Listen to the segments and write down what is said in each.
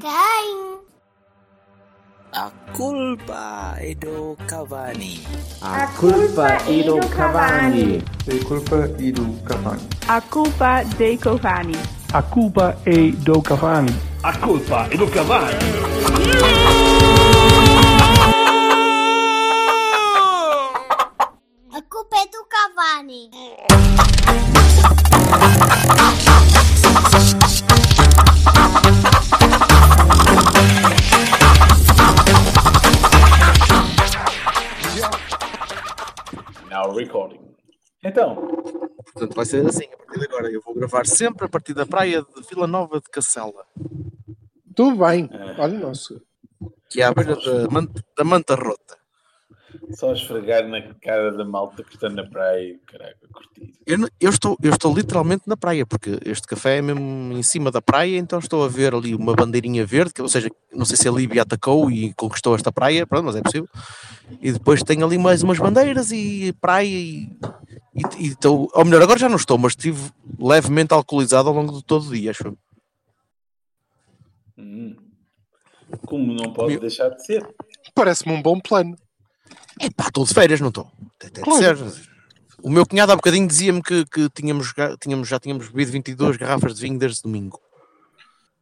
quem? A culpa é do Cavani. A culpa é do Cavani. A culpa é do Cavani. A culpa dei Cavani. A culpa é do Cavani. A culpa é do Cavani. Então, Portanto, vai ser assim a partir de agora. Eu vou gravar sempre a partir da praia de Vila Nova de Cacela, Tudo bem. Olha, nosso. que é à beira da da Manta Rota. Só esfregar na cara da malta que está na praia, caraca, curtir. Eu, eu estou, eu estou literalmente na praia, porque este café é mesmo em cima da praia, então estou a ver ali uma bandeirinha verde, que, ou seja, não sei se a Líbia atacou e conquistou esta praia, pronto, mas é possível. E depois tem ali mais umas bandeiras e praia e, e, e estou, ou melhor, agora já não estou, mas estive levemente alcoolizado ao longo de todo o dia, acho. eu. Hum. Como não pode Meu- deixar de ser. Parece-me um bom plano. Epá, estou de férias, não estou. Claro. O meu cunhado há bocadinho dizia-me que, que tínhamos, tínhamos, já tínhamos bebido 22 garrafas de vinho desde domingo.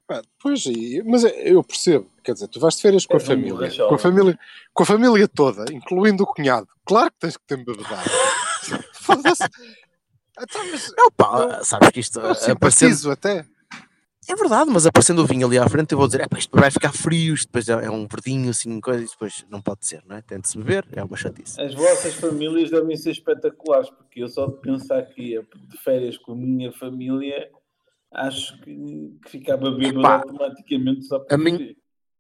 Pá, Pois, mas é- eu percebo. Quer dizer, tu vais de férias com a família. Com a família, com a família toda, incluindo o cunhado. Claro que tens que ter bebedado. Foda-se. Então, mas Opa, sabes que isto eu aparecendo, simpatizo até. É verdade, mas aparecendo o vinho ali à frente, eu vou dizer: "Epá, isto vai ficar frio, isto depois é é um verdinho assim, coisa, e depois não pode ser, não é? Tem de se beber, é uma chatice. As vossas famílias devem ser espetaculares, porque eu só de pensar que ia de férias com a minha família, acho que, que ficava bêbado Epá, automaticamente só para a beber.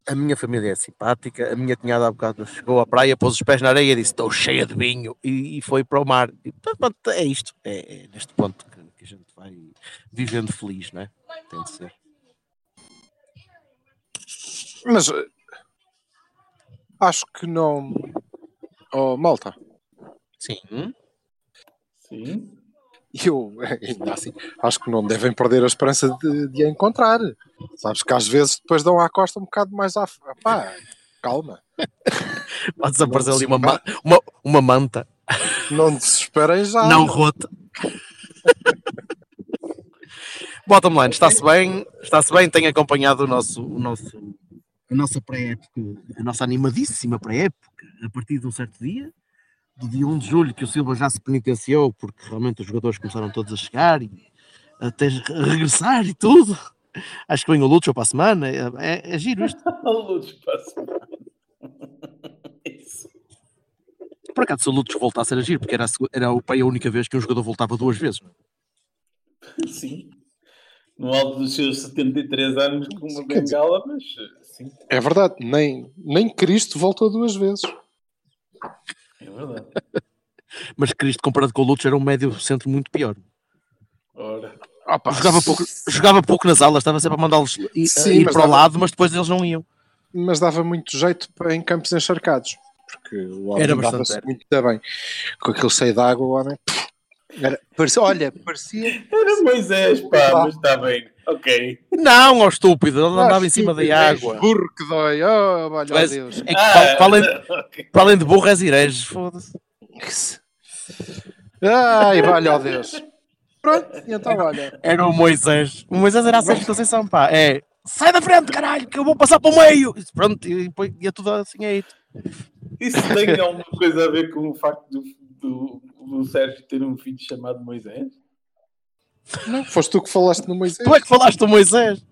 A minha família é simpática, a minha cunhada há bocado chegou à praia, pôs os pés na areia e disse: Estou cheia de vinho, e, e foi para o mar. E, pronto, é isto, é, é neste ponto que, que a gente vai vivendo feliz, não é? Tem de ser. Mas eh, acho que não. Oh, malta, Sim. Sim. eu ainda assim acho que não devem perder a esperança de, de a encontrar. Sabes que às vezes depois dão à costa um bocado mais à. Pá, calma. Pode desaparecer Não ali uma, ma- uma, uma manta Não desesperem já. não rota. Bottom line, está-se bem, está-se bem, tem acompanhado o nosso, o nosso, a nossa pré-época, a nossa animadíssima pré-época, a partir de um certo dia, do dia 1 de julho, que o Silva já se penitenciou, porque realmente os jogadores começaram todos a chegar e até a regressar e tudo. Acho que vem o Lúcio para a semana, é, é, é giro isto. Luz para a semana. Isso. Por acaso, se o Lúcio voltasse a agir, porque era a, era o a única vez que um jogador voltava duas vezes. não é? Sim. No alto dos seus 73 anos com uma Quer dizer- bengala, mas sim, É verdade, nem, nem Cristo voltou duas vezes. é verdade. Mas Cristo, comparado com o Lúcio, era um médio centro muito pior. Ora, Opa, Jogava pouco, jogava pouco nas aulas, estava sempre a mandá-los ir, Sim, ir mas para o dava- lado, mas depois eles não iam. mas dava muito jeito em campos encharcados. Porque o homem Era bastante, dava-se era. muito bem. Com aquele cheio de água, o homem. Era, parecia, olha, parecia. era Moisés, pá, mas está bem. Ok. Não, ó estúpido, ele andava Ah, em cima da água. Burro que dói, oh, olha Tu és- Deus. É que para, para além, ok. para além de burro és hereges, foda-se. Ai, valha ó Deus. Pronto, então olha. Era o Moisés. O Moisés era a Sérgio Conceição, pá. É, sai da frente, caralho, que eu vou passar para o meio. E Pronto, e depois ia tudo assim aí. Isso tem alguma coisa a ver com o facto do, do, do Sérgio ter um filho chamado Moisés? Não, foste tu que falaste no Moisés. Tu é que falaste do Moisés.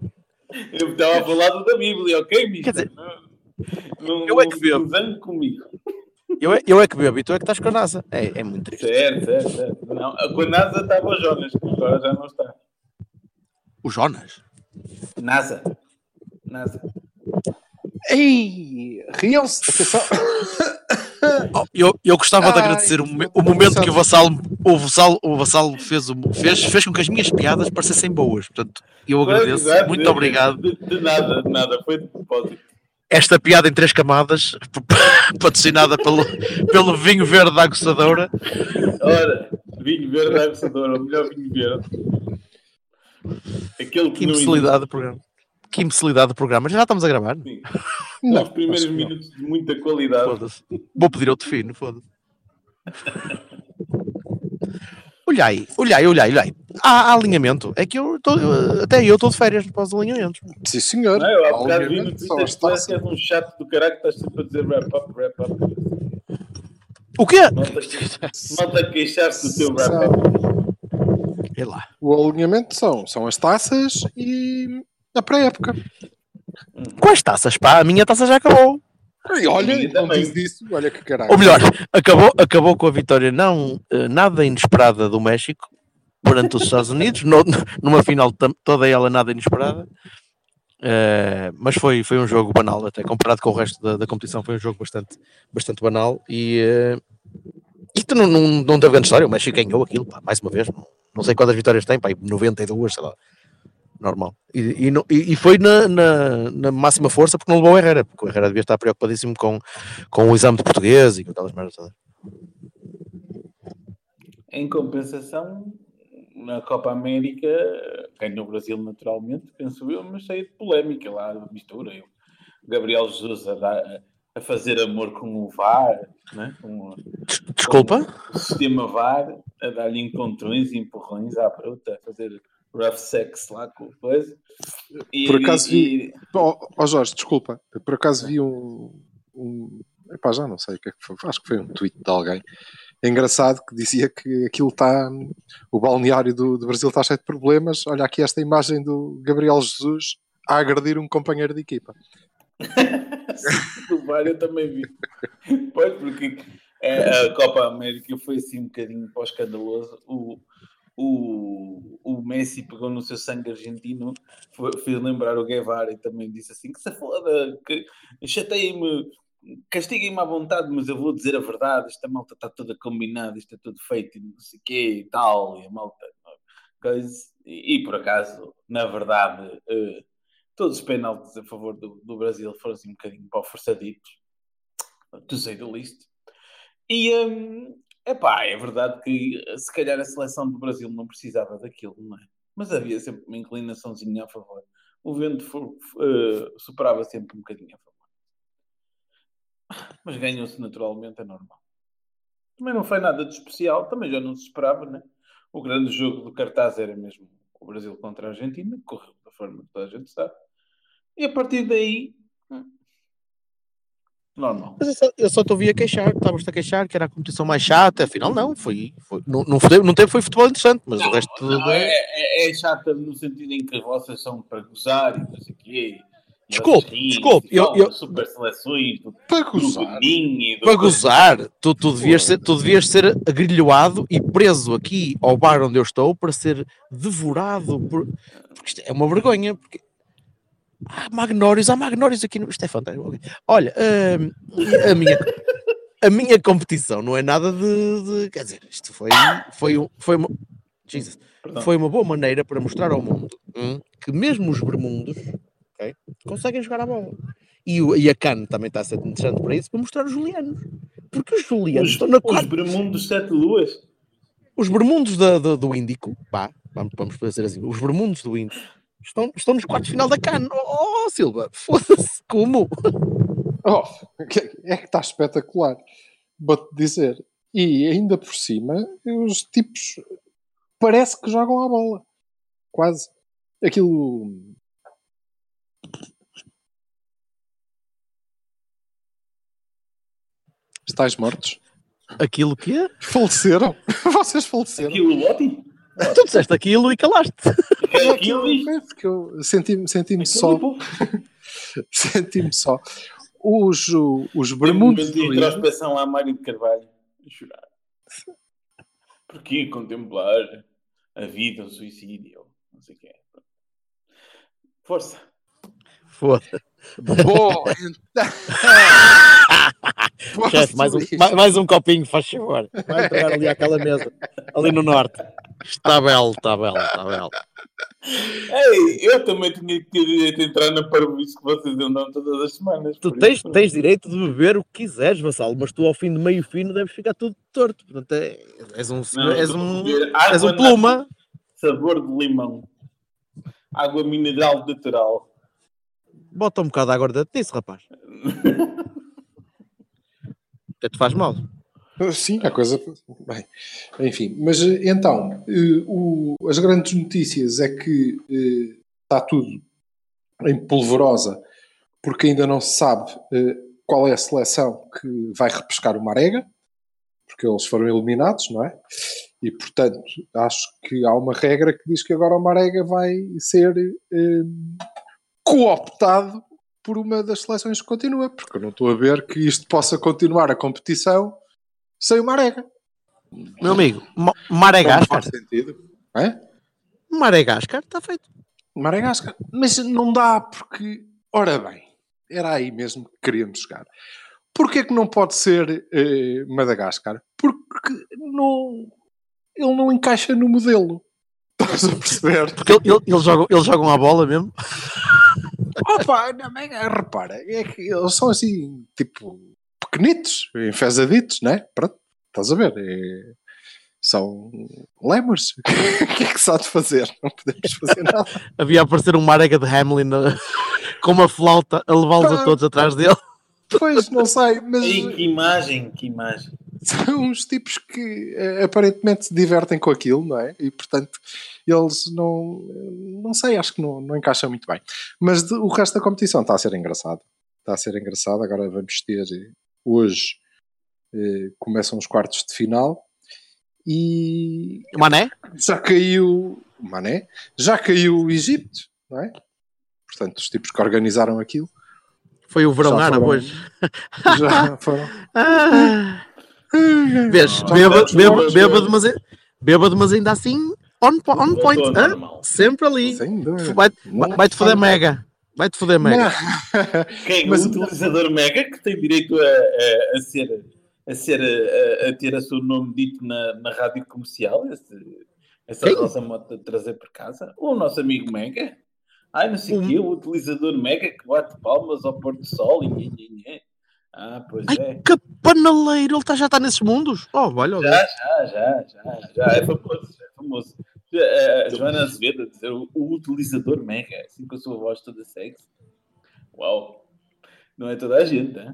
Eu estava a falar do da Bíblia, ok, Mister? Quer dizer, não, não, eu é que bebo. comigo. Eu, é- eu é que bebo e tu é que estás com a NASA. É, é muito triste. Certo, certo, certo. Não, com a NASA estava o Jonas, que agora já não está. O Jonas. NASA. NASA. Ei, riam-se. Atenção. Eu, eu gostava de Ai, agradecer o, o momento que o Vassalo, o Vassalo, o Vassalo fez, fez, fez com que as minhas piadas parecessem boas. Portanto, eu agradeço. Exato, Muito de- obrigado. De, de nada, de nada. Foi de propósito. Esta piada em três camadas, patrocinada pelo, pelo vinho verde da aguçadora. Ora, vinho verde da Aguçadora, o melhor vinho verde. Aquele que, Que imbecilidade do programa. Que imbecilidade de programa. Já estamos a gravar? Sim. Não, Os primeiros minutos de muita qualidade. Foda-se. Vou pedir outro fino, foda-se. Olhai, olhai, olhai, olhai. Há, há alinhamento. É que eu tô, eu- até eu estou de férias para os alinhamentos. Sim, senhor. Não, eu há bocado vi no Twitter que és taças. um chato do caralho que estás sempre a dizer wrap up, wrap up. O quê? Malta, queixar-se do teu wrap up. É lá. O alinhamento são, são as taças e a pré-época. Quais taças? Pá, a minha taça já acabou. E olha, não diz isso, olha que caralho. Ou melhor, acabou, acabou com a vitória não eh, nada inesperada do México perante os Estados Unidos, no- numa final toda ela nada inesperada. Eh, mas foi, foi um jogo banal, até comparado com o resto da, da competição, foi um jogo bastante, bastante banal. E isto não, não, não teve grande história. O México ganhou aquilo, pá, mais uma vez. Não, não sei quantas vitórias tem, pá, aí 92, sei lá. Normal. E, e, não- e- e foi na, na, na máxima força porque não levou o Herrera, porque o Herrera devia estar preocupadíssimo com, com o exame de português e com aquelas merdas todas. Em compensação, na Copa América, ganhou o Brasil naturalmente, penso eu, mas cheio de polémica lá, de mistura. Eu, Gabriel Jesus a, dar- a fazer amor com o VAR, né? com, Desculpa? com o sistema VAR, a dar-lhe encontrões e empurrões à bruta, a fazer rough sex lá com coisa. E- Por acaso e- Ó ó, Jorge, desculpa. Por acaso vi um. um epá, já não sei o que é que foi. Acho que foi um tweet de alguém. Engraçado que dizia que aquilo está. O balneário do, do Brasil está cheio de problemas. Olha aqui esta imagem do Gabriel Jesus a agredir um companheiro de equipa. do VAR eu também vi. Pois, porque é, a Copa América foi assim um bocadinho para o. O, o, Messi pegou no seu sangue argentino, foi- fez lembrar o Guevara e também disse assim: que se foda, que chateiem-me, castiguem-me à vontade, mas eu vou dizer a verdade. Esta malta está toda combinada, isto é tudo feito e não sei o quê e tal. E a malta. Coisa. E, e, por acaso, na verdade. eh, todos os penaltis a favor do, do Brasil foram assim um bocadinho para forçaditos. Do sei do list. E hum, epá, é verdade que eh, se calhar a seleção do Brasil não precisava daquilo, não é? Mas havia sempre uma inclinaçãozinha a favor. O vento eh, superava sempre um bocadinho a favor. Mas ganhou-se naturalmente, é normal. Também não foi nada de especial, também já não se esperava, né? O grande jogo do cartaz era mesmo o Brasil contra a Argentina, que correu da forma que toda a gente sabe. E a partir daí, normal. Mas eu só, eu só te ouvi a queixar, estavas-te a queixar que era a competição mais chata, afinal não, foi, foi não, não, foi, não teve foi futebol interessante, mas o resto tudo Não, é, é... é, é chata no sentido em que vocês são para gozar e não sei o quê. Desculpe, riem, desculpe, eu- eu- super seleções do, Para gozar. Do Para gozar, tu, tu, devias ser, tu devias ser agrilhoado e preso aqui ao bar onde eu estou para ser devorado por... Porque isto é uma vergonha, porque há magnórios, há magnórios aqui no... Isto é fantástico. Olha, hum, a, minha, a minha competição não é nada de... de- quer dizer, isto foi, foi, um- foi uma... Jesus, foi uma boa maneira para mostrar ao mundo hum, que mesmo os bermundos ok, conseguem jogar a bola. E, o- e a CAN também está a ser interessante para isso, para mostrar os julianos. Porque os julianos Os, estão na os quarta. Bermundos Sete Luas. Os bermundos da- da- do Índico, pá, vamos, vamos dizer assim, os bermundos do Índico estão, estão nos quartos de final da CAN. Oh, Silva, foda-se, como? Oh, é que está espetacular. Vou-te dizer. E ainda por cima, os tipos parece que jogam a bola. Quase. Aquilo. Estáis mortos? Aquilo que é? Faleceram? Vocês faleceram? Aquilo ótimo. Tu disseste aquilo e calaste. Aquilo e É porque eu senti-me senti aquilo só. e pouco. Senti-me só. Os, os Tem um de introspeção lá, Mário de Carvalho. A chorar. Porquê contemplar a vida, o suicídio? Não sei o que é. Força. Foda-se. Bom, então. Chefe, mais um, mais, mais um copinho, faz favor. Vai entregar ali àquela mesa, ali no norte. Está belo, está belo, está belo. Ei, eu também tinha que ter direito a entrar na parvoíce que vocês andam todas as semanas. Tu tens, isso- tens direito de beber o que quiseres, Vassalo, mas tu ao fim de meio fino deves ficar tudo torto. Portanto, é, és um, Não, és um, és um pluma. Sabor de limão. Água mineral natural. Bota um bocado de água dentro disso, rapaz. Até te faz mal. Sim, a coisa. Bem, enfim, mas eh, então, eh, o- as grandes notícias é que eh, está tudo em polvorosa, porque ainda não se sabe qual é a seleção que vai repescar o Marega, porque eles foram eliminados, não é? E portanto, acho que há uma regra que diz que agora o Marega vai ser eh, cooptado por uma das seleções que continua, porque eu não estou a ver que isto possa continuar a competição sem o Marega. Meu amigo, Ma- Não faz sentido. É? Madagascar, está feito. Madagascar. Mas não dá porque, ora bem, era aí mesmo que queríamos chegar. Porquê que não pode ser eh, Madagascar? Porque não, ele não encaixa no modelo. Estás a perceber? Porque ele- ele- eles, jogam, eles jogam a bola mesmo. Opa, não, mas, repara, é que eles são assim, tipo, pequenitos, enfesaditos, né? Pronto, estás a ver? É- são lemurs. o que é que se há de fazer? Não podemos fazer nada. Havia a aparecer um Marega de Hamlin na- com uma flauta a levá-los a todos atrás dele. Pois, não sei, mas Ei, que imagem, que imagem. são uns tipos que eh, aparentemente se divertem com aquilo, não é? E portanto, eles não, não sei, acho que não, não encaixa muito bem. Mas de- o resto da competição está a ser engraçado. Está a ser engraçado. Agora vamos ter eh, hoje eh, começam os quartos de final e Mané? já caiu Mané, já caiu o Egito, não é? Portanto, os tipos que organizaram aquilo Foi o verão árabe hoje. já foram. Ah. Vês, bêbado, bêbado, bêbado, mas, bêbado, mas ainda assim on, on point. Normal. Sempre ali. Dúvida. Vai- Vai-te foder mega. Vai-te foder mega. Quem? Mas- o utilizador Mega que tem direito a, a, a ser a, ser a, a ter a seu nome dito na, na rádio comercial, esse, essa Quem? rosa moto de trazer por casa. O nosso amigo Mega. Ai, não sei o Um- quê, o utilizador Mega que bate palmas ao pôr do sol e nhê, nhê. Ah, pois Ai, é. que panaleiro. Ele tá- já está nesses mundos. Oh, olha. Já, já, já, já, já. É famoso, é famoso. A Joana Azevedo a dizer o, o utilizador Mega, assim com a sua voz toda sexy. Uau! Não é toda a gente, hein?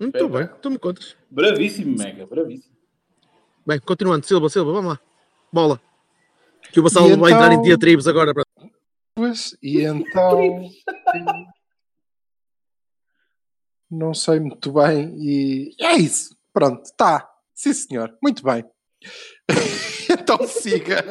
Muito bem. Tu me contas. Bravíssimo, Mega, bravíssimo. Bem, continuando. Silva, Silva, vamos lá. Bola. Que o Bassal E vai entrar em então- diatribos agora. Pois, e então. Não sei muito bem. E é isso. Pronto, tá. Sim, senhor. Muito bem. então siga.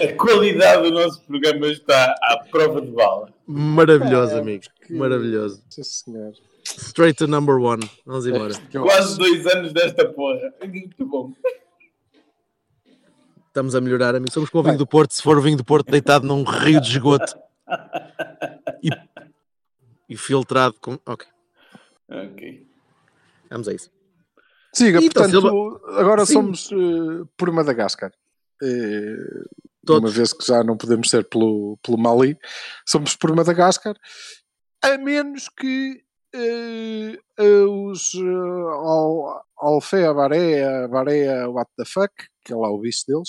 A qualidade do nosso programa está à prova de bala. Maravilhoso, É, amigo. que- Maravilhoso. Sim, senhor. Straight to number one. Vamos embora. Quase dois anos desta porra. Muito bom. Estamos a melhorar, amigo. Somos como o vinho do Porto. Se for o vinho do Porto deitado num rio de esgoto e, e filtrado com. Ok, Ok. vamos a isso. Siga, Então, portanto, Silva- agora Sim. somos eh, por Madagascar. Todos. uma vez que já não podemos ser pelo, pelo Mali, somos por Madagascar, a menos que eh, os uh, Al, Alfé, a Barea, a Barea, what the fuck, que é lá o bicho deles,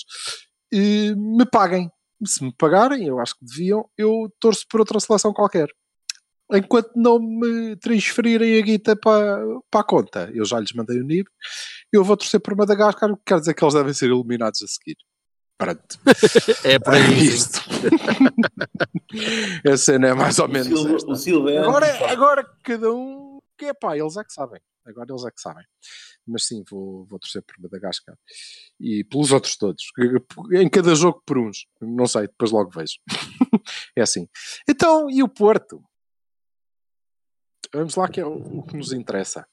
me paguem. Se me pagarem, eu acho que deviam, eu torço por outra seleção qualquer. Enquanto não me transferirem a guita para, para a conta, eu já lhes mandei o NIB, eu vou torcer por Madagascar, o que quer dizer que eles devem ser eliminados a seguir. Pronto. É por É isto. a cena é mais ou O menos Silva, o Silva é Agora, agora cada um que é pá, eles é que sabem. Agora eles é que sabem. Mas sim, vou, vou torcer por Madagascar. E pelos outros todos. Em cada jogo por uns. Não sei, depois logo vejo. é assim. Então, e o Porto? Vamos lá que é o, o que nos interessa.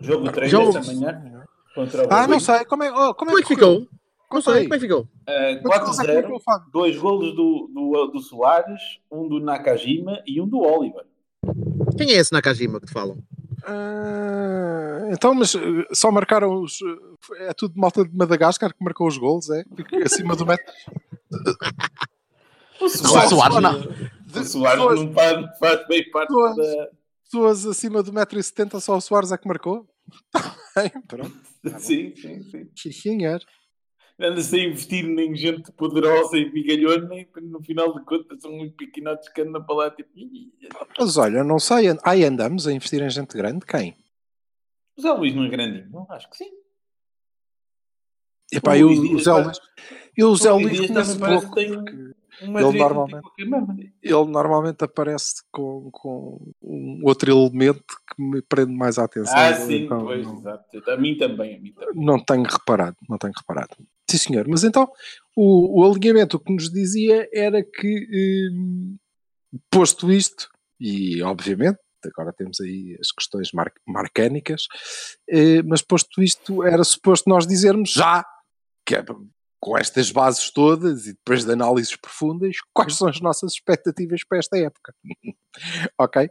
Jogo 3 Jogo- desta manhã. Contra o Ah, não sei. Como é, oh, como Como é que ficou? Não sei, como é que ficou? Uh, é que 4-0, marcou o Fábio? dois golos do, do, do Soares, um do Nakajima e um do Oliver. Quem é esse Nakajima que te falam? Ah, então, mas eh, só marcaram os. eh, É tudo malta de Madagascar que marcou os gols, é? Porque Acima do metro. O Soares, Soares não. O Soares Pessoas- não faz, faz bem parte Pessoas- da. Pessoas acima do metro e setenta, só o Soares é que marcou? Bem, pronto. Sim, sim, sim. Sim, senhor. anda-se a investir em gente poderosa e bigalhona e no final de contas são muito pequenotes que andam para lá tipo. Mas olha, não sei, aí andamos a investir em gente grande, quem? O Zé Luís não é grandinho? Não, acho que sim. Epá, eu, o Zé Luís, eu, o Zé Luís conheço pouco, tem porque Ele normalmente- qualquer merda. ele normalmente aparece com, com um outro elemento que me prende mais a atenção. Ah, sim, então pois, não- exato. A mim também, a mim também. Não tenho reparado, não tenho reparado. Sim, senhor. Mas então, o, o alinhamento que nos dizia era que, hum, posto isto, e obviamente, agora temos aí as questões mar marcânicas, eh, mas posto isto, era suposto nós dizermos já, que é, com estas bases todas e depois de análises profundas, quais são as nossas expectativas para esta época. ok?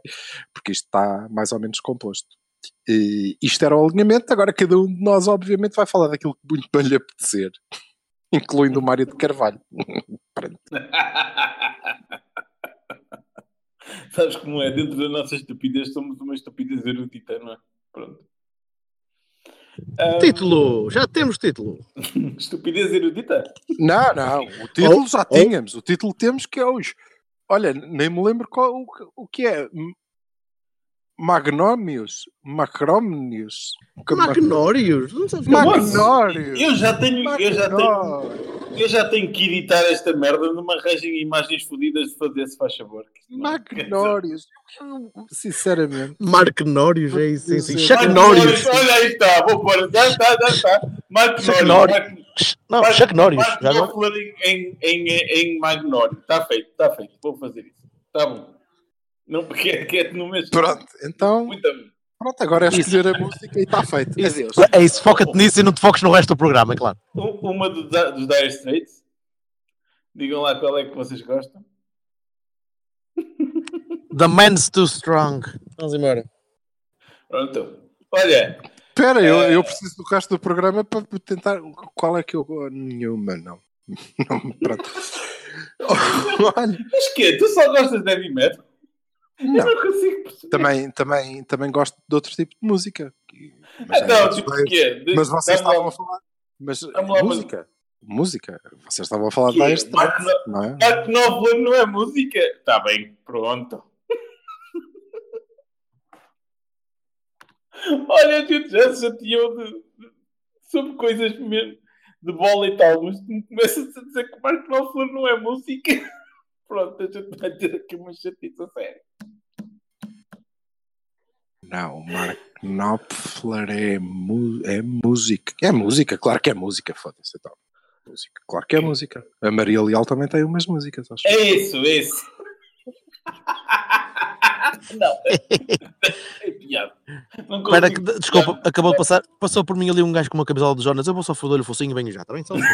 Porque isto está mais ou menos composto. E isto era o alinhamento, agora cada um de nós, obviamente, vai falar daquilo que muito bem lhe apetecer, incluindo o Mário de Carvalho. Pronto. Sabes como é? Dentro da nossa estupidez, somos uma estupidez erudita, não é? Pronto. Título, já temos título. estupidez erudita? Não, não, o título Oh, já oh. tínhamos, o título temos que é os. Olha, nem me lembro qual, o, que- o que é. Magnómios? Macrómios? Magnórios? Não sabes é? Magnórios! Eu já tenho, eu já tenho, Magnórios! Eu já tenho que editar esta merda numa arranjem imagens fodidas de fazer, se faz favor. Não- Magnórios! Eu, Sinceramente. Marquenórios, é isso, sim, sim. Sim. Chuck Mark Norris. Olha aí está, vou pôr. Já está, já está. Mark Chuck Norris. Norris. Mark- Não, Mark- Chuck Norris. Mark Já. Knopfler em, em, em Magnório. Está feito, está feito. Vou fazer isso. Está bom. Não, porque é que é no mesmo. Pronto, então. Muito bem. Pronto, agora é Isso. escolher a música e está feito. Isso. Adeus. É isso, foca-te nisso e não te foques no resto do programa, é claro. Uma do, dos Dire Straits. Digam lá qual é que vocês gostam. The man's too strong. Vamos embora. Pronto. Olha, Espera, eu, É. eu preciso do resto do programa para tentar. Qual é que eu. Nenhuma, não. não pronto. Olha, mas que Tu só gostas de heavy metal? Não. Eu não consigo perceber. também, também, também gosto de outro tipo de música. Mas, é Então, outros tipo, dois. quê? De- mas vocês lá estavam a falar. Mas lá, música. Música. Vocês estavam a falar Mark Straits, No- não é? Não é música? Está bem, pronto. Olha, a gente já se chateou de, de- sobre coisas mesmo de bola e tal, mas começas a dizer que Mark Knopfler não é música. Pronto, a gente vai ter aqui uma chatice a sério. Não, o Mark Knopfler é, mu é música. É música, claro que é música, foda-se. Então. Música, claro que é música. A Maria Leal também tem umas músicas, acho. É isso, é isso. não, é piada. Não consigo- que- desculpa, acabou de passar. Passou por mim ali um gajo com uma camisola de Jonas. Eu vou só foder-lhe o focinho e venho já, está bem? Só.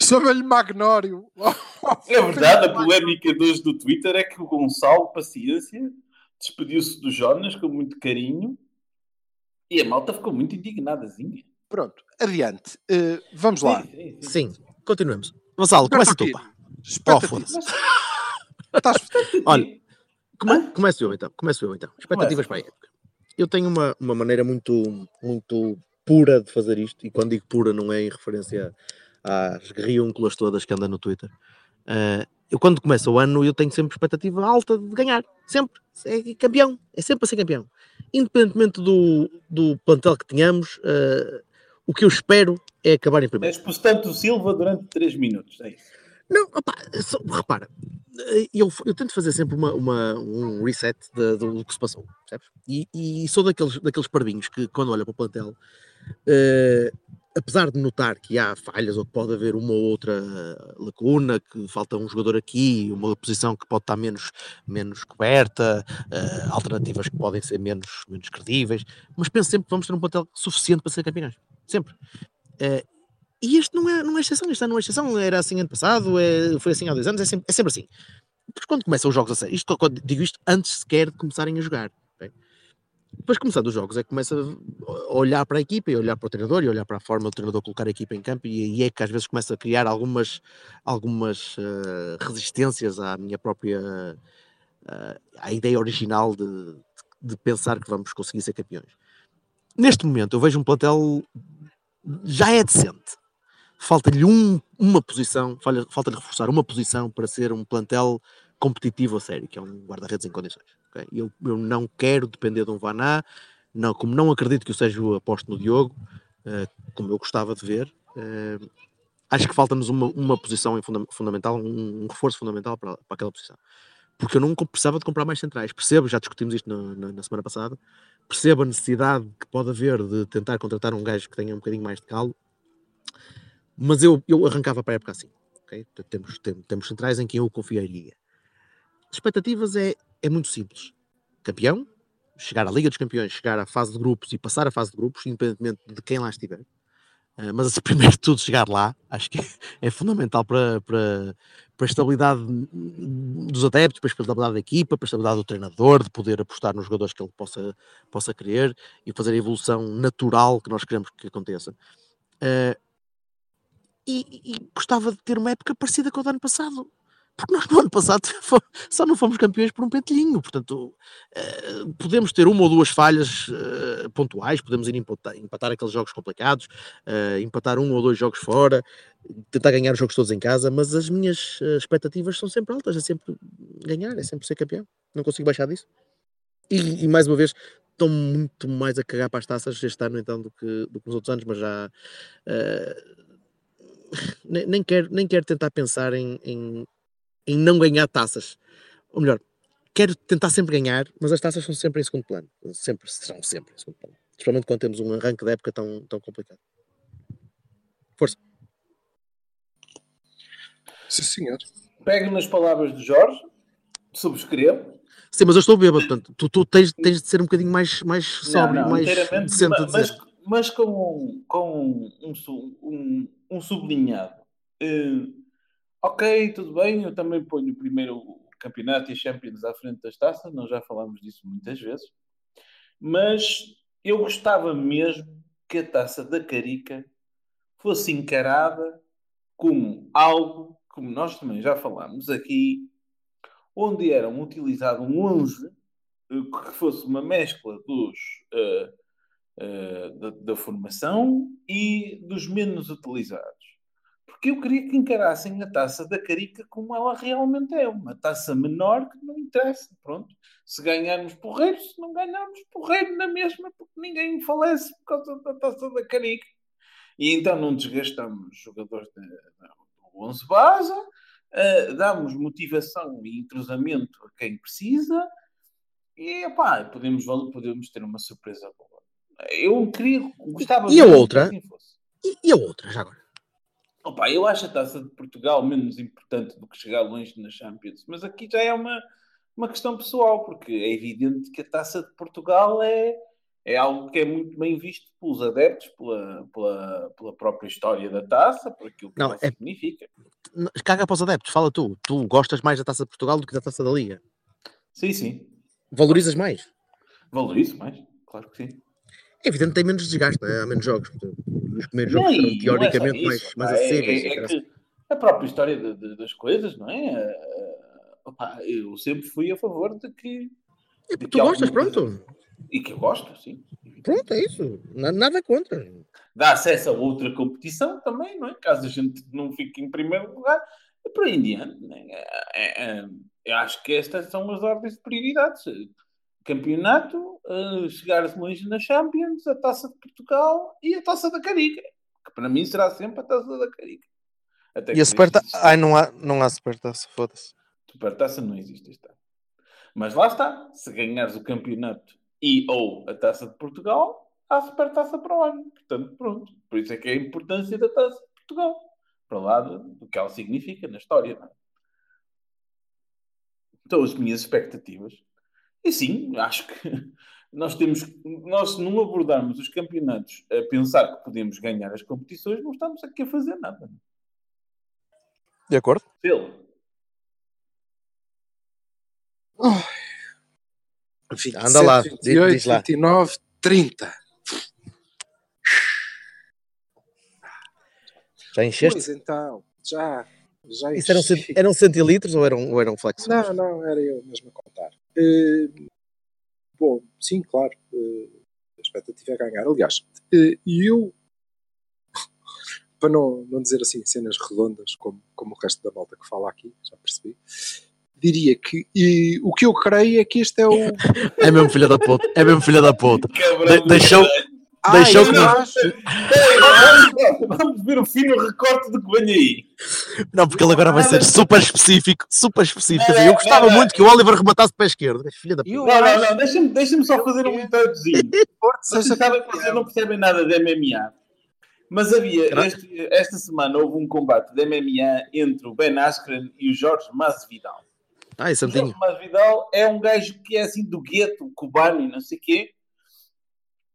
Chama-lhe Magnório. É verdade, a polémica de hoje do Twitter é que o Gonçalo Paciência despediu-se do Jonas com muito carinho e a malta ficou muito indignadazinha. Pronto, adiante. Eh, vamos lá. Sim, sim, sim. Sim, continuemos. Vassalo, começa tu, pá. Oh. Estás- Olha, come, começo eu então. Começo eu então. Expectativas para a época. Eu tenho uma, uma maneira muito, muito pura de fazer isto, e quando digo pura não é em referência às guerriúnculas todas que andam no Twitter. Ah, eu quando começa o ano eu tenho sempre expectativa alta de ganhar. Sempre. É campeão. É sempre para ser campeão. Independentemente do, do plantel que tenhamos, ah, o que eu espero é acabar em primeiro. Expulsando o Silva durante 3 minutos. É isso. Não, opá, só- repara, eh, eu, eu tento fazer sempre uma, uma- um reset de- do que se passou, percebes? E, e sou daqueles, daqueles parvinhos que, quando olha para o plantel, eh, apesar de notar que há falhas ou que pode haver uma ou outra lacuna, que falta um jogador aqui, uma posição que pode estar menos, menos coberta, eh, alternativas que podem ser menos, menos credíveis, mas penso sempre que vamos ter um plantel suficiente para ser campeões. Sempre. Eh, e este não é, não é exceção, este não é exceção, era assim ano passado, é, foi assim há dois anos, é sempre, é sempre assim. Depois quando começam os jogos a sério, isto, digo isto antes sequer de começarem a jogar. Depois começando os jogos é que começa a olhar para a equipa e olhar para o treinador e olhar para a forma do treinador colocar a equipa em campo e, e é que às vezes começa a criar algumas, algumas eh, resistências à minha própria eh, à ideia original de, de pensar que vamos conseguir ser campeões. Neste momento eu vejo um plantel já é decente. Falta-lhe um, uma posição, falta-lhe reforçar uma posição para ser um plantel competitivo a sério, que é um guarda-redes em condições. Eu, eu não quero depender de um Vaná, não, como não acredito que o Sérgio aposte no Diogo, eh, como eu gostava de ver, eh, acho que falta-nos uma, uma posição funda- fundamental, um, um reforço fundamental para, para aquela posição. Porque eu não precisava de comprar mais centrais. Percebo, já discutimos isto na, na- na semana passada, percebo a necessidade que pode haver de tentar contratar um gajo que tenha um bocadinho mais de calo, mas eu, eu arrancava para a época assim. ok? Portanto, Temos, tem- temos centrais em quem eu confiaria. Expectativas é, é muito simples. Campeão, chegar à Liga dos Campeões, chegar à fase de grupos e passar a fase de grupos, independentemente de quem lá estiver. Ah, mas assim, primeiro de tudo chegar lá, acho que é fundamental para, para, para a estabilidade dos adeptos, para a estabilidade da equipa, para a estabilidade do treinador, de poder apostar nos jogadores que ele possa, possa querer e fazer a evolução natural que nós queremos que aconteça. Ah, e, e gostava de ter uma época parecida com a do ano passado. Porque nós no ano passado só não fomos campeões por um pentelhinho. Portanto, eh, podemos ter uma ou duas falhas eh, pontuais, podemos ir empatar, aqueles jogos complicados, eh, empatar um ou dois jogos fora, tentar ganhar os jogos todos em casa, mas as minhas expectativas são sempre altas, é sempre ganhar, é sempre ser campeão. Não consigo baixar disso. E, e, mais uma vez, estou muito mais a cagar para as taças este ano então do que, do que nos outros anos, mas já eh, nem, nem, quero, nem quero tentar pensar em, em, em não ganhar taças. Ou melhor, quero tentar sempre ganhar, mas as taças são sempre em segundo plano. Sempre, serão sempre em segundo plano. Principalmente quando temos um arranque de época tão, tão complicado. Força. Sim, senhor. Pego nas palavras de Jorge, subscrevo. Sim, mas eu estou bêbado, portanto, tu, tu tens, tens de ser um bocadinho mais, mais sóbrio, mais inteiramente, decente a ma- dizer. mas, mas com, com um, um, um sublinhado. Eh, ok, tudo bem, eu também ponho primeiro o campeonato e Champions à frente das taças, nós já falámos disso muitas vezes, mas eu gostava mesmo que a taça da Carica fosse encarada como algo, como nós também já falámos aqui, onde eram utilizado um 11 eh, que fosse uma mescla dos eh, eh, da, da formação e dos menos utilizados. Porque eu queria que encarassem a taça da Carica como ela realmente é, uma taça menor que não interessa. Pronto. Se ganharmos porreiro, se não ganharmos porreiro na mesma, porque ninguém falece por causa da taça da Carica. E então não desgastamos jogadores do 11 base, eh, damos motivação e entrosamento a quem precisa e epá, podemos, podemos ter uma surpresa boa. Eu queria, gostava E a mesmo que outra? assim fosse. E, e a outra, já agora? Opa, eu acho a taça de Portugal menos importante do que chegar longe na Champions, mas aqui já é uma, uma questão pessoal, porque é evidente que a taça de Portugal é, é algo que é muito bem visto pelos adeptos, pela, pela, pela própria história da taça, por aquilo que Não, ela é- significa. Caga para os adeptos, fala tu. Tu gostas mais da taça de Portugal do que da taça da Liga. Sim, sim. Valorizas mais. Valorizo mais, claro que sim. É evidente que tem menos desgaste, não é? há menos jogos. Os primeiros Não, jogos serão não é teoricamente mais, isso, mais é- acessíveis. é- é que a própria história de- de- das coisas, não é? Eh, opá, eu sempre fui a favor de que. É, de tu que gostas, pronto. coisa- E que eu gosto, sim. Pronto, é isso. Na- Nada contra. Dá acesso a outra competição também, não é? Caso a gente não fique em primeiro lugar, e por aí em diante. é? É, é, eu acho que estas são as ordens de prioridades. Campeonato, chegar-se longe na Champions, a taça de Portugal e a taça da Carica. Que para mim será sempre a taça da Carica. Até E a que superta... deixe de Ai, não há, não há supertaça, foda-se. Supertaça não existe ano. Mas lá está. Se ganhares o campeonato e ou a taça de Portugal, há supertaça para o ano. Portanto, pronto. Por isso é que é a importância da taça de Portugal. Para lá do, do que ela significa na história. Não é? Então, as minhas expectativas. E sim, acho que nós temos. Nós, se não abordarmos os campeonatos a pensar que podemos ganhar as competições, não estamos aqui a fazer nada. De acordo? Phil, Enfim, anda lá, diz, 128, diz lá. 29, 30. Já encheste? Pois então, já. Já Isso eram, eram centilitros ou eram, ou eram flexos? Não, não, era eu mesmo a contar. Eh, bom, sim, claro. eh, a expectativa é ganhar. Aliás, eh, eu para não, não dizer assim cenas redondas como, como o resto da malta que fala aqui, já percebi, diria que e, o que eu creio é que este é o. É mesmo filha da puta. É mesmo filha da puta. De- deixou, caralho. deixou eu que acho- Vamos- Vamos ver o fino recorte do que vem aí. não, porque ele agora vai ser super específico. Super específico. Eu gostava não, não. muito que o Oliver rematasse pé esquerdo. Mas Filha da puta. eu Não, não, não, deixa-me deixa só fazer um introduzinho. Vocês sabem que vocês não percebem nada de MMA. Mas havia, este- esta semana houve um combate de MMA entre o Ben Askren e o Jorge Masvidal. Ai, O Santinho. Jorge Masvidal é um gajo que é assim do gueto, cubano e não sei o quê.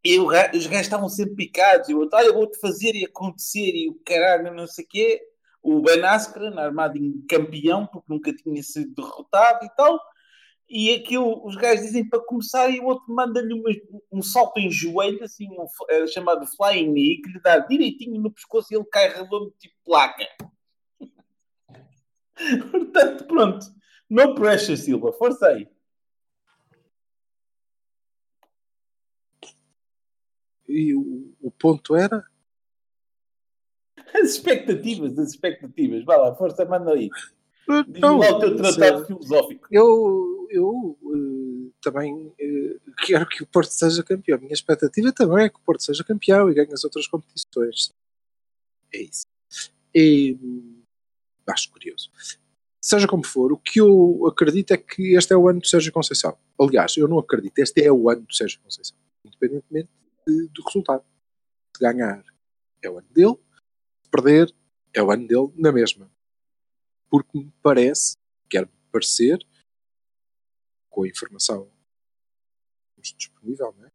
E o os gajos estavam sempre picados. E o outro, ah, eu vou-te fazer e acontecer e o caralho, não sei o quê. O Ben Askren, armado em campeão, porque nunca tinha sido derrotado e tal. E aquilo, os gajos dizem para começar e o outro manda-lhe um salto em joelho, assim, um, é chamado flying knee, que lhe dá direitinho no pescoço e ele cai redondo tipo placa. Portanto, pronto. No pressure, Silva. Força aí. E o, o ponto era. As expectativas, as expectativas. Vai lá, força, manda aí. Não, lá o teu tratado se- filosófico. eu, eu eh, também eh, quero que o Porto seja campeão. A minha expectativa também é que o Porto seja campeão e ganhe as outras competições. É isso. E hum, acho curioso. Seja como for, o que eu acredito é que este é o ano do Sérgio Conceição. Aliás, eu não acredito, este é o ano do Sérgio Conceição. Independentemente de- do resultado. Se ganhar, é o ano dele. Se perder, é o ano dele na mesma. Porque me parece, quer-me parecer, com a informação disponível, não é?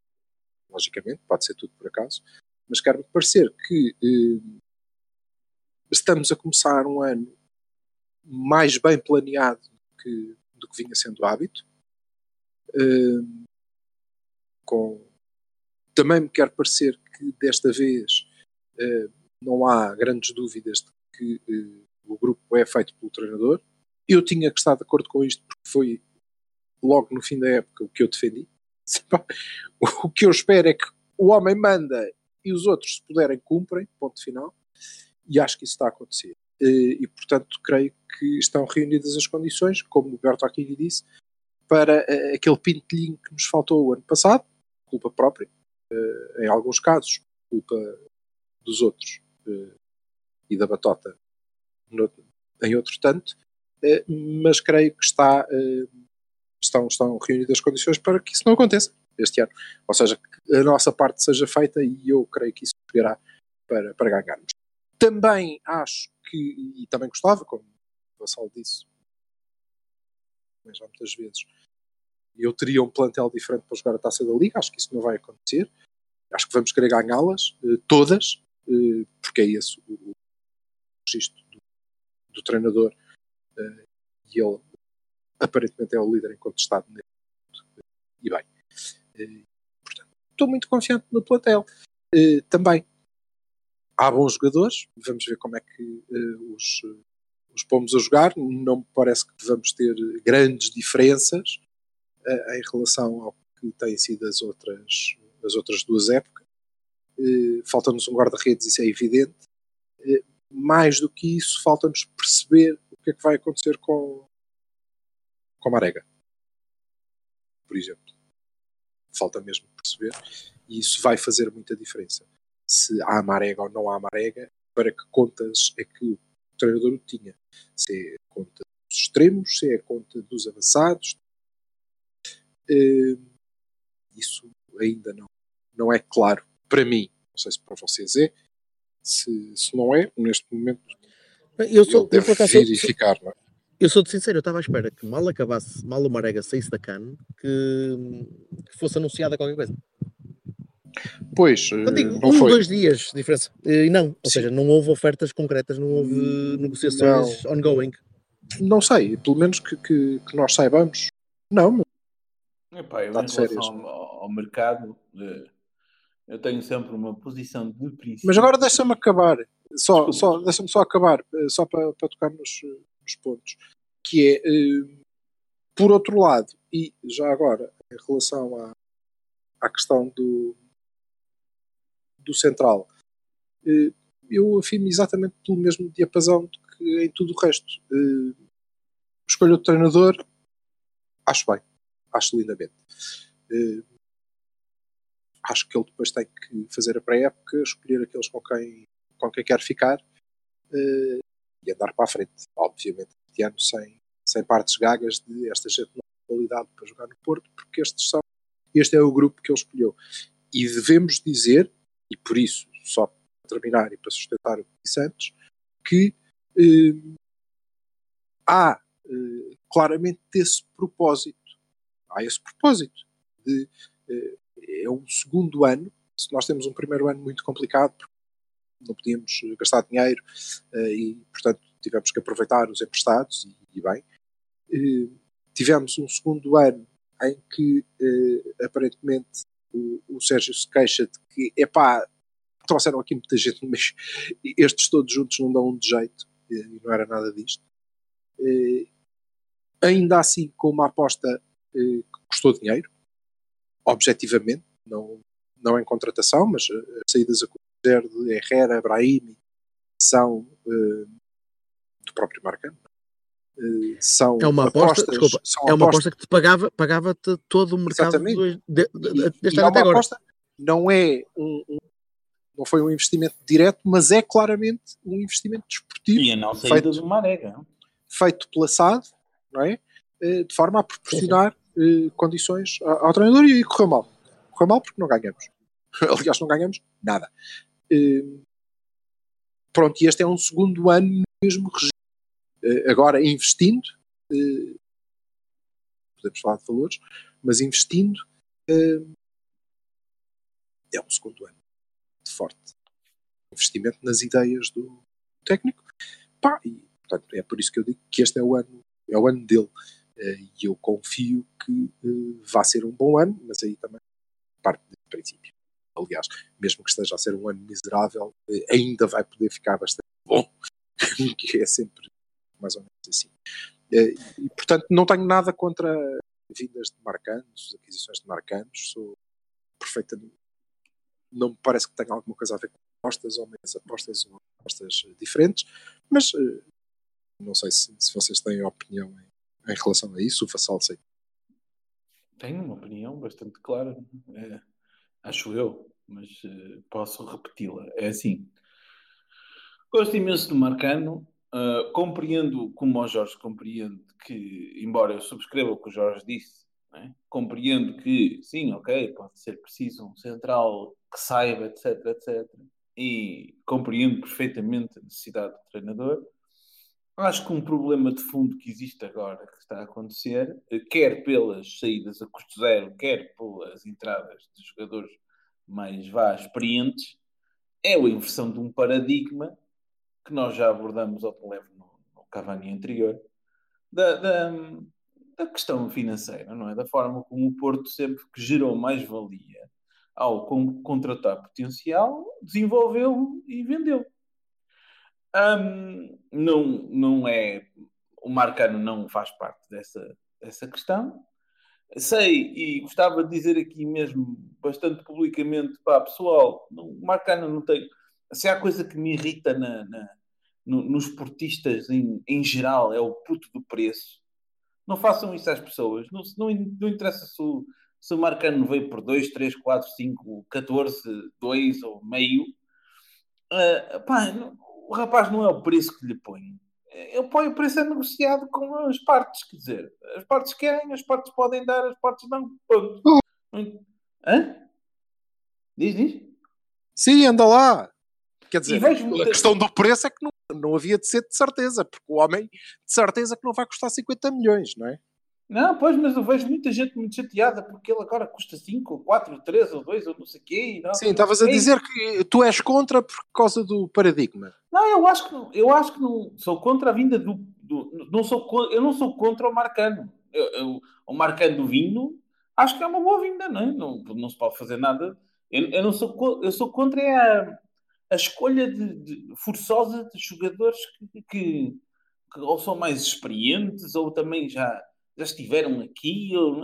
logicamente, pode ser tudo por acaso, mas quer-me parecer que eh, estamos a começar um ano mais bem planeado do que, do que vinha sendo hábito. Eh, com, também me quer parecer que desta vez eh, não há grandes dúvidas de que eh, o grupo é feito pelo treinador. Eu tinha que estar de acordo com isto porque foi logo no fim da época o que eu defendi. O que eu espero é que o homem manda e os outros, se puderem, cumprem, ponto final. E acho que isso está a acontecer. Eh, E, portanto, creio que estão reunidas as condições, como o Berto aqui disse, para aquele pintelhinho que nos faltou o ano passado, culpa própria, em alguns casos, culpa dos outros eh, e da batota em outro tanto, eh, mas creio que está, eh, estão, estão reunidas as condições para que isso não aconteça este ano. Ou seja, que a nossa parte seja feita e eu creio que isso chegará para, para ganharmos. Também acho que, e também gostava, como o Vassal disse, já muitas vezes, eu teria um plantel diferente para jogar a taça da Liga, acho que isso não vai acontecer. Acho que vamos querer ganhá-las, eh, todas, eh, porque é esse o, registro do, do treinador eh, e ele aparentemente é o líder incontestado nele. E bem, portanto, estou muito confiante no plantel. Também há bons jogadores, vamos ver como é que os, os pomos a jogar. Não me parece que vamos ter grandes diferenças eh, em relação ao que têm sido as outras, as outras duas épocas. Eh, falta-nos um guarda-redes, isso é evidente. Eh, mais do que isso, falta-nos perceber o que é que vai acontecer com, com a Marega, por exemplo. Falta mesmo perceber, e isso vai fazer muita diferença. Se há Marega ou não há Marega, para que contas é que o treinador tinha. Se é conta dos extremos, se é conta dos avançados. Eh, isso ainda não, não é claro para mim. Não sei se para vocês é. Se, se não é, neste momento, Eu sou, eu, por acaso, sou- verificar. não é? eu sou de sincero, eu estava à espera que mal acabasse, mal o Marega saísse da CAN, que, que fosse anunciada qualquer coisa. Pois, eh, digo, não um, foi. dois dias de diferença. E não, ou Sim. seja, não houve ofertas concretas, não houve negociações ongoing. Não sei, pelo menos que, que, que nós saibamos. Não, mas Epá, eu em de relação ao, ao mercado, eh, eu tenho sempre uma posição de princípio. Mas agora deixa-me acabar. Só, Desculpa. só, deixa-me só acabar, eh, só para, para tocar nos, nos pontos. Que é, eh, por outro lado, e já agora, em relação à, à questão do, do central, eu afirmo exatamente pelo mesmo diapasão que em tudo o resto. Escolha o treinador, acho bem, acho lindamente. Uh, acho que ele depois tem que fazer a pré-época, escolher aqueles com quem, com quem quer ficar uh, e andar para a frente. Obviamente, este ano sem, sem partes gagas de esta gente não tem qualidade para jogar no Porto, porque estes são, este é o grupo que ele escolheu. E devemos dizer, e por isso, só para terminar e para sustentar o que disse antes, que uh, há uh, claramente esse propósito. Há esse propósito de uh, é um segundo ano. Se nós temos um primeiro ano muito complicado, não podíamos gastar dinheiro e, portanto, tivemos que aproveitar os emprestados e, e bem. tivemos um segundo ano em que aparentemente o, o Sérgio se queixa de que, epá, trouxeram aqui muita gente, mas estes todos juntos não dão um de jeito, e não era nada disto. Eh, ainda assim, com uma aposta eh, custou dinheiro, objetivamente, não, não em contratação, mas eh, as saídas a cruzeiro de Herrera, Brahimi, são do próprio Marcano. são é uma aposta, apostas, desculpa, é uma aposta que te pagava, pagava -te todo o mercado de, de, de, deste ano é até agora. Aposta, não é um, um, não foi um investimento direto, mas é claramente um investimento desportivo. E a não saída feito, do Marega. Feito pela SAD, não é? Eh, de forma a proporcionar eh, condições ao, treinador e correu mal. Correu mal porque não ganhamos. Aliás, não ganhamos nada. Eh, pronto, e este é um segundo ano no mesmo regime. agora, investindo, podemos falar de valores, mas investindo, é um segundo ano forte investimento nas ideias do técnico. Pá, e, portanto, é por isso que eu digo que este é o ano, é o ano dele. Uh, e eu confio que uh, vá ser um bom ano, mas aí também parte do princípio. Aliás, mesmo que esteja a ser um ano miserável, uh, ainda vai poder ficar bastante bom, que é sempre mais ou menos assim. e, portanto, não tenho nada contra vindas de marcantes, aquisições de marcantes, sou perfeitamente não me parece que tenha alguma coisa a ver com apostas ou meias apostas ou apostas diferentes, mas não sei se, se, vocês têm opinião em, em, relação a isso, o Fassal sei. Tenho uma opinião bastante clara, é, acho eu, mas uh, posso repeti-la. É assim, gosto imenso do Marcano, uh, compreendo, como o Jorge compreende, que, embora eu subscreva o que o Jorge disse, é? compreendo que, sim, ok, pode ser preciso um central que saiba, etc, etc. E compreendo perfeitamente a necessidade do treinador. Acho que um problema de fundo que existe agora, que está a acontecer, quer pelas saídas a custo zero, quer pelas entradas de jogadores mais vá, experientes, é a inversão de um paradigma que nós já abordamos ao leve no, no Cavani anterior, da, da, da, questão financeira, não é? Da forma como o Porto sempre que gerou mais valia ao contratar potencial, desenvolveu e vendeu. Um, não, não é. O Marcano não faz parte dessa, dessa questão. Sei e gostava de dizer aqui mesmo, bastante publicamente, para pessoal, o Marcano não tem. Se há coisa que me irrita na, na no, nos portistas em, em geral, é o puto do preço. Não façam isso às pessoas. Não, não, não interessa se o, se o Marcano veio por 2, 3, 4, 5, 14, 2 ou meio, uh, pá, o rapaz não é o preço que lhe põe. Eu ponho o preço é negociado com as partes, quer dizer, as partes querem, as partes podem dar, as partes não. Ponto. Hã? Diz, diz? Sim, anda lá. Quer dizer, a questão do preço é que não, não havia de ser de certeza, porque o homem de certeza que não vai custar 50 milhões, não é? Não, pois, mas eu vejo muita gente muito chateada porque ele agora custa 5, 4, 3 ou 2 ou não sei o quê. Não. Sim, estavas a é dizer que tu és contra por causa do paradigma. Não, eu acho que, eu acho que não sou contra a vinda do. do não sou, eu não sou contra o Marcano. Eu, eu, o Marcano do vinho acho que é uma boa vinda, não é? Não, não se pode fazer nada. Eu, eu não sou, eu sou contra a, a escolha de, de forçosa de jogadores que, que, que ou são mais experientes ou também já já estiveram aqui. Eu,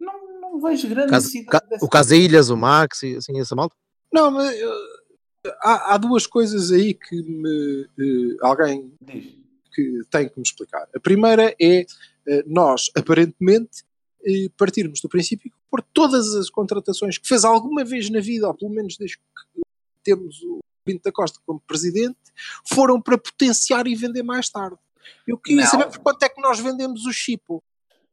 não, não vejo grande Cas, necessidade. Ca, o Casilhas, o Max, assim, essa malta? Não, mas há, há duas coisas aí que me, eh, alguém Diz. que tem que me explicar. A primeira é eh, nós, aparentemente, eh, partirmos do princípio que por todas as contratações que fez alguma vez na vida, ou pelo menos desde que temos o Pinto da Costa como presidente, foram para potenciar e vender mais tarde. Eu queria Não. saber por quanto é que nós vendemos o Chipo.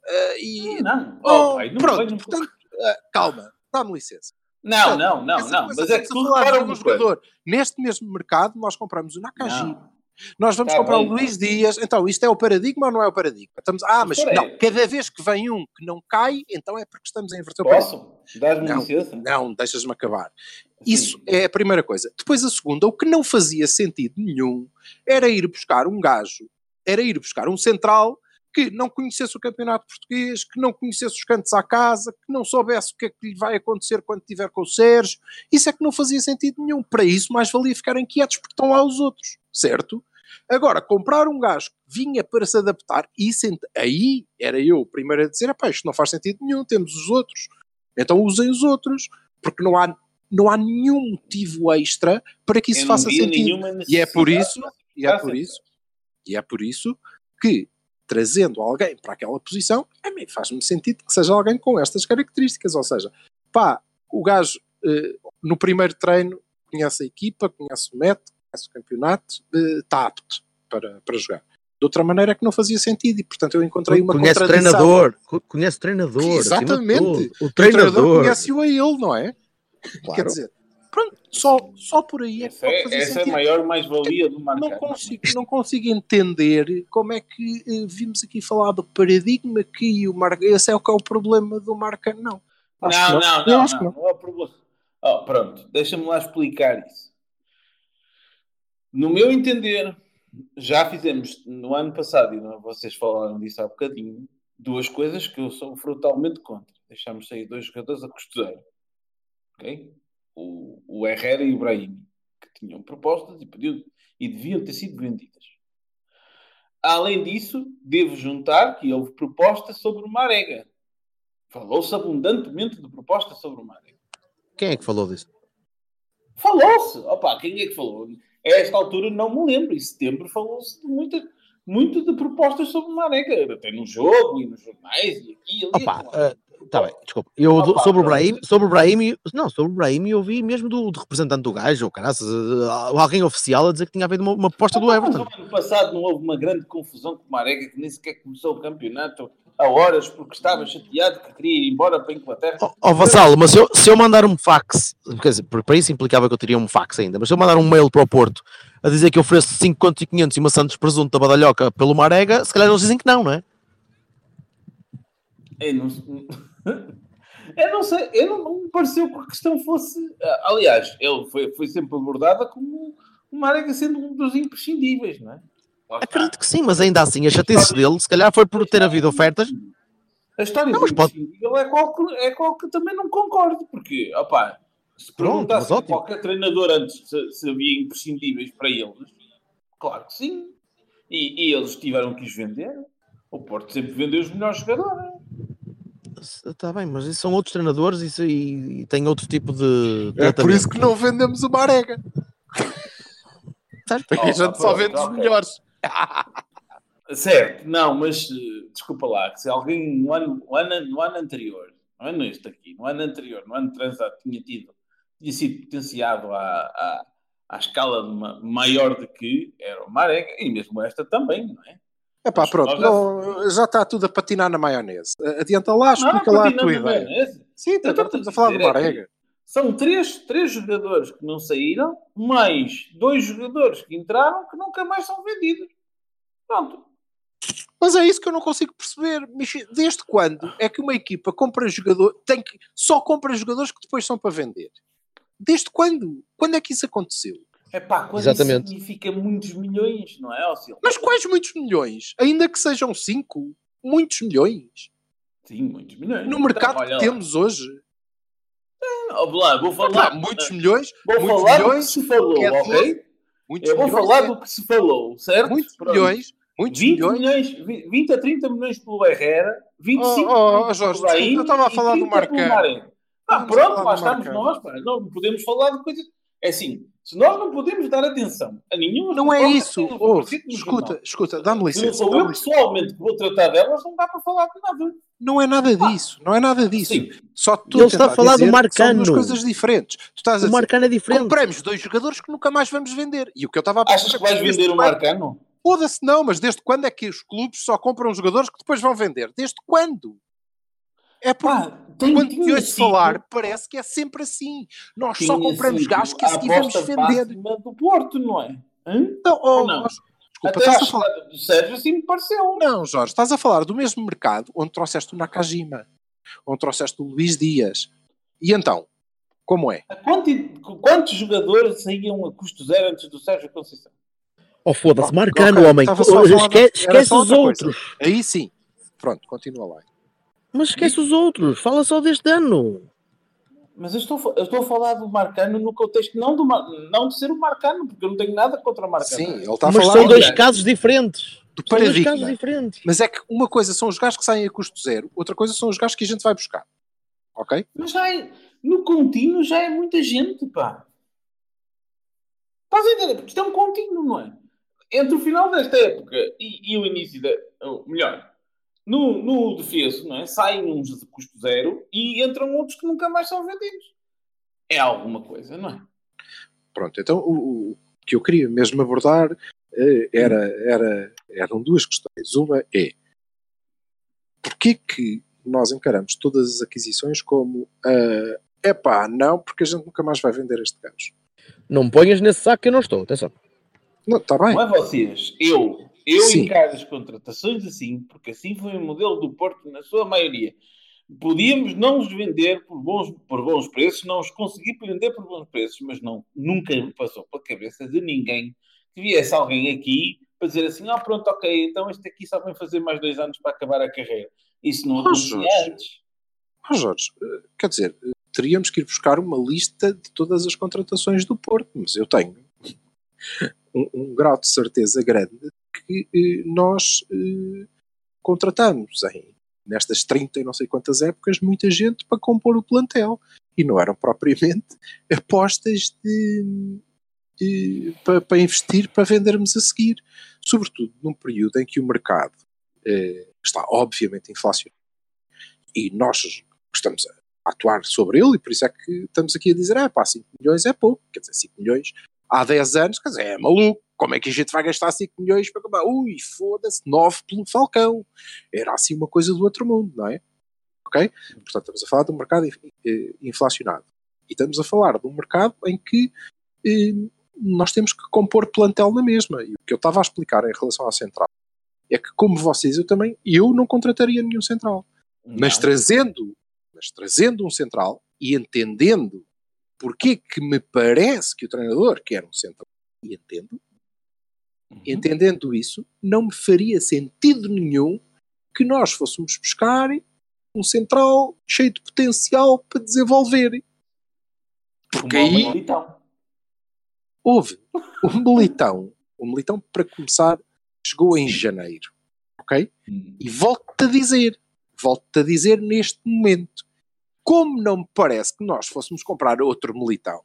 Ah, e, Não, Oh, oh, pai, não pronto, venham- portanto, ah, calma, dá-me licença. Não, não, não, não. Mas é que estamos tu a falar repara um jogador. Neste mesmo mercado, nós compramos o Nakajima. Não. Nós vamos Tá comprar bem. o Luís Dias. Então, isto é o paradigma ou não é o paradigma? Estamos, ah, mas aí. não, cada vez que vem um que não cai, então é porque estamos a inverter o paradigma. Posso? Dás-me Não, licença? não, deixas-me acabar. Sim. Isso é a primeira coisa. Depois a segunda, o que não fazia sentido nenhum era ir buscar um gajo, era ir buscar um central que não conhecesse o campeonato português, que não conhecesse os cantos à casa, que não soubesse o que é que lhe vai acontecer quando estiver com o Sérgio. Isso é que não fazia sentido nenhum. Para isso, mais valia ficarem quietos porque estão lá os outros, certo? Agora, comprar um gajo que vinha para se adaptar, isso aí era eu o primeiro a dizer: "Epá, isto não faz sentido nenhum, temos os outros. Então usem os outros, porque não há, não há nenhum motivo extra para que isso Eu faça sentido. E é por isso, e é por isso, e é por isso que trazendo alguém para aquela posição, a mim faz-me sentido que seja alguém com estas características. Ou seja, pá, o gajo eh, no primeiro treino conhece a equipa, conhece o método, conhece o campeonato, eh, está apto para, para jogar. De outra maneira é que não fazia sentido e, portanto, eu encontrei uma Conhece contradição. treinador, co- conhece o treinador. acima de Exatamente. O O treinador treinador. conhece-o a ele, não é? Quer Claro. dizer, pronto, só, só por aí é que Essa pode é, é a maior mais-valia do não marcar. consigo, não consigo entender como é que eh, vimos aqui falar do paradigma que o Marca. Esse é o que é o problema do Marca. Não. Não, não, não, acho que não, não é o problema. Oh, pronto, deixa-me lá explicar isso. No meu entender, já fizemos no ano passado, e não- vocês falaram disso há bocadinho, duas coisas que eu sou frontalmente contra. Deixámos sair dois jogadores a costureiro. Ok? O, o Herrera e o Brahim, que tinham propostas e, podiam, e deviam ter sido vendidas. Além disso, devo juntar que houve proposta sobre o Marega. Falou-se abundantemente de proposta sobre o Marega. Quem é que falou disso? Falou-se! Opa, quem é que falou? A esta altura não me lembro. Em setembro falou-se de muita, muito de propostas sobre o Marega. Até no jogo e nos jornais e aqui e ali. Opa, Está bem, desculpa. Eu, Opa, sobre o pronto. Brahim, sobre o Brahim, não, sobre o Brahim eu vi mesmo do, do representante do gajo, ou caraças, eh, alguém oficial a dizer que tinha havido uma, uma proposta do Mas Everton. no ano passado não houve uma grande confusão com o Marega, que nem sequer começou o campeonato a horas porque estava chateado que queria ir embora para a Inglaterra. Ó oh, Vassalo, mas se eu, se eu mandar um fax, quer dizer, por- para isso implicava que eu teria um fax ainda, mas se eu mandar um mail para o Porto a dizer que ofereço 5 contos e 500 e uma Santos presunto da badalhoca pelo Marega, se calhar eles dizem que não, não é? Eu não, eu não sei, eu não, não me pareceu que a questão fosse. ah, Aliás, ele foi, foi sempre abordada como o Marega sendo um dos imprescindíveis, não é? Acredito que sim, mas ainda assim, a chatice dele, se calhar foi por ter havido ofertas. A história Não, mas pode- imprescindível é qual, que, é qual que também não concordo, porque, opá, se Pronto, perguntasse ótimo. qualquer treinador antes se, se havia imprescindíveis para eles, claro que sim. E, e eles tiveram que os vender. O Porto sempre vendeu os melhores jogadores. Está bem, mas isso são outros treinadores isso, e, e têm outro tipo de. É por isso que não vendemos o Marega. Porque a Oh, gente só vende os melhores. Certo, não, mas eh, desculpa lá, que se alguém no ano, no ano, no ano anterior, não é neste aqui, no ano anterior, no ano transado, tinha tido, tinha sido potenciado à, à, à escala maior de que era o Marega, e mesmo esta também, não é? Epá, Mas pronto, já- não, já está tudo a patinar na maionese. Adianta lá, explica Não, lá a tua ideia. maionese. Sim, Eu agora estou-te estamos a falar do é Marega. São três, três jogadores que não saíram, mais dois jogadores que entraram que nunca mais são vendidos. Pronto. Mas é isso que eu não consigo perceber. Desde quando é que uma equipa compra jogador, tem que, só compra jogadores que depois são para vender? Desde quando? Quando é que isso aconteceu? É pá, quando Exatamente. isso significa muitos milhões, não é, Ócio? Mas quais muitos milhões? Ainda que sejam cinco, muitos milhões. Sim, muitos milhões. No mercado Então, que lá. temos hoje. Ó, lá, vou falar. muitos milhões, Vou muitos falar do que milhões, se falou, quer ok? muitos Eu vou milhões, falar é- do que se falou, certo? muitos Pronto. milhões, muitos 20 milhões. milhões, vi- 20 a 30 milhões pelo Herrera, 25 Oh, oh, milhões Jorge, pelo desculpa, eu estava a falar do 30 pelo Marcano. Marega. Ah, pronto, lá estamos nós, pá. Não podemos falar de coisas. É assim, Se nós não podemos dar atenção a nenhuma Não é isso. Ouve, no escuta, escuta, dá-me não licença. sou eu dá-me licença. pessoalmente que vou tratar delas, não dá para falar de nada. Não é nada disso, não é nada disso. Sim. Só tu Ele está a falar do São Marcano. duas coisas diferentes. Tu estás a O dizer, Marcano é diferente. compramos dois jogadores que nunca mais vamos vender. E o que eu estava a Achas que vais desde vender o Marcano? Foda-se, não, mas desde quando é que os clubes só compram jogadores que depois vão vender? Desde quando? É porque tem, quando te ouço sido- falar, parece que é sempre assim. Nós só compramos sido gajos que a seguir vamos vender. do Porto, não é? Hã? Não, oh, Ou não? Jorge, desculpa, Até estás a falar. do Sérgio assim me pareceu. Não, Jorge, estás a falar do mesmo mercado onde trouxeste o Nakajima, onde trouxeste o Luís Dias. E então, como é? A quanti- Quantos jogadores saíam a custo zero antes do Sérgio Conceição? Oh, foda-se, Ok, Marcano, ok, homem. era esquece só os outra coisa. outros. Aí sim. Pronto, continua lá. Mas esquece os outros. Fala só deste ano. Mas eu estou, eu estou a falar do Marcano no contexto não, do, não de ser o Marcano, porque eu não tenho nada contra o Marcano. Sim, ele está a Mas falar são dois casos diferentes. do São dois casos diferentes. Mas é que uma coisa são os gajos que saem a custo zero, outra coisa são os gajos que a gente vai buscar. Ok? Mas já é, no contínuo já é muita gente, pá. Estás a entender? Porque isto é um contínuo, não é? Entre o final desta época e, e o início da. ou melhor, no, no defeso, não é? Saem uns de custo zero e entram outros que nunca mais são vendidos. É alguma coisa, não é? Pronto, então o, o que eu queria mesmo abordar eh, era, era, eram duas questões. Uma é porquê que nós encaramos todas as aquisições como é epá, não, porque a gente nunca mais vai vender este gajo. Não me ponhas nesse saco que eu não estou. Atenção. Não, está bem. Não é vocês. Eu. Eu Sim. encaro as contratações assim, porque assim foi o modelo do Porto na sua maioria. Podíamos não os vender por bons, por bons preços, não os conseguir vender por bons preços, mas não, nunca me passou pela cabeça de ninguém que viesse alguém aqui para dizer assim: ah, pronto, ok, então este aqui só vem fazer mais dois anos para acabar a carreira. Isso não Oh, acontecia Jorge. antes. Ah, Jorge, eh, quer dizer, eh, teríamos que ir buscar uma lista de todas as contratações do Porto, mas eu tenho um, um grau de certeza grande que eh, nós eh, contratamos. Em, nestas 30 e não sei quantas épocas muita gente para compor o plantel. E não eram propriamente apostas de, de- para, para investir para vendermos a seguir, sobretudo num período em que o mercado eh, está obviamente inflacionado. E nós estamos a atuar sobre ele e por isso é que estamos aqui a dizer, ah pá, 5 milhões é pouco, quer dizer, 5 milhões há 10 anos, quer dizer, é maluco, como é que a gente vai gastar 5 milhões para comprar? Ui, foda-se, 9 pelo Falcão. Era assim uma coisa do outro mundo, não é? Ok? Portanto, estamos a falar de um mercado eh, inflacionado. E estamos a falar de um mercado em que eh, nós temos que compor plantel na mesma. E o que eu estava a explicar em relação à central é que, como vocês, eu também, eu não contrataria nenhum central. Mas Não. trazendo, mas trazendo um central e entendendo porque que me parece que o treinador quer um central, e entendo, Uhum. entendendo isso, não me faria sentido nenhum que nós fôssemos buscar um central cheio de potencial para desenvolver. Porque aí Militão. houve o Militão, o Militão para começar chegou em janeiro, ok? Hum. E volto-te a dizer, volto-te a dizer neste momento, como não me parece que nós fôssemos comprar outro Militão,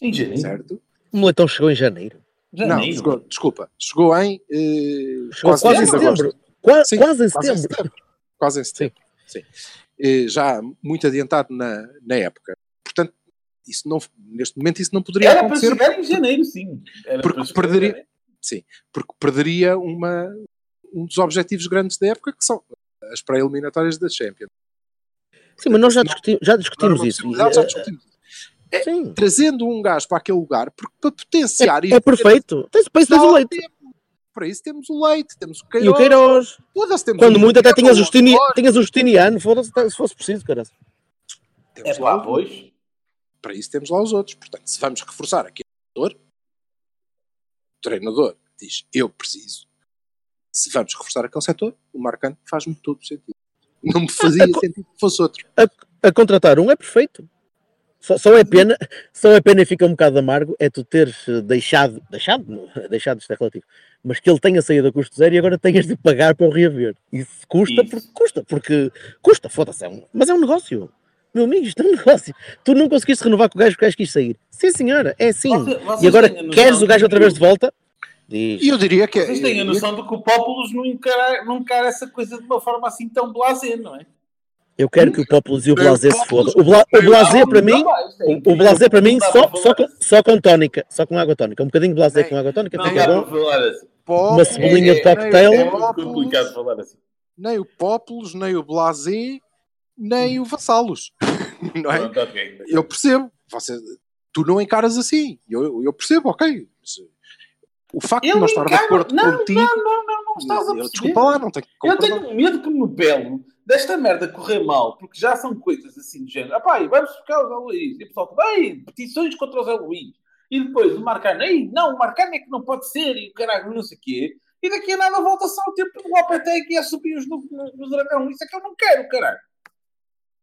Em janeiro. certo? O Moletão chegou em janeiro. Não, Janeiro. chegou- desculpa, chegou em eh, Chegou quase, em de agosto. setembro. Qua- Sim, quase em Quase em setembro. setembro. Quase em setembro. Sim. Eh, já muito adiantado na, na época. Portanto, isso não, neste momento isso não poderia Era para acontecer chegar em janeiro, sim. Era Porque para em perderia- janeiro. Sim, porque perderia uma, um dos objetivos grandes da época, que são as pré-eliminatórias da Champions. Sim, mas nós já, discuti- já discutimos isso. já discutimos. É, Sim. Trazendo um gajo para aquele lugar, porque para potenciar É, é perfeito. Tens, para isso tens o leite. Para isso temos o Leite, temos o E Queiroz. o Queiroz. Quando muito até tinhas o Justini- tinhas o Justiniano, foda-se, se fosse preciso, cara. temos É lá pá, pois. Para isso temos lá os outros. Portanto, se vamos reforçar aqui o treinador, o treinador diz eu preciso. Se vamos reforçar aquele setor, o Marcano faz-me todo sentido. Não me fazia sentido que fosse outro. A contratar um é perfeito. Só, só é pena, só é pena e fica um bocado amargo é tu teres eh, deixado, deixado, não, deixado isto é relativo, mas que ele tenha saído a custo zero e agora tenhas de pagar para o reaver. Isso custa Isso. porque custa, porque custa, foda-se, é um, mas é um negócio. meu amigo, isto é um negócio. Tu não conseguiste renovar com o gajo, o gajo quis sair. Sim, senhora, é assim. Você- vocês e agora a queres o gajo outra que- vez de volta? Diz. E eu diria que é. Vocês têm a noção de que o Populus não encara, não encara essa coisa de uma forma assim tão blasé, não é? Eu quero que o Populus e o Blasé se fodam. O, Bla, o Blasé para mim, é o, Blasé para mim só, só, com, só com tónica, só com água tónica. Um bocadinho de Blasé com água tónica fica bom. assim. Uma cebolinha de é- cocktail. É muito complicado falar assim. nem o Populus, nem o Blasé, nem o Vassalos. Não é? Eu percebo. Você, tu não encaras assim. Eu, eu percebo, ok. Mas, uh, o facto de Eu não estar de acordo não, contigo. Não, não, não, não estás a perceber. desculpa lá, não tenho que Eu tenho medo que me pelo desta merda correr mal, porque já são coisas assim do género. Ah, pá, vamos buscar o Zé Luís. E o pessoal, bem, petições contra o Zé Luís. E depois o Marcano, ei, não, o Marcano é que não pode ser, e o caralho, não sei o quê. E daqui a nada volta só o tempo do Lopetegui a subir os no, no, no dragão. Isso é que eu não quero, caralho.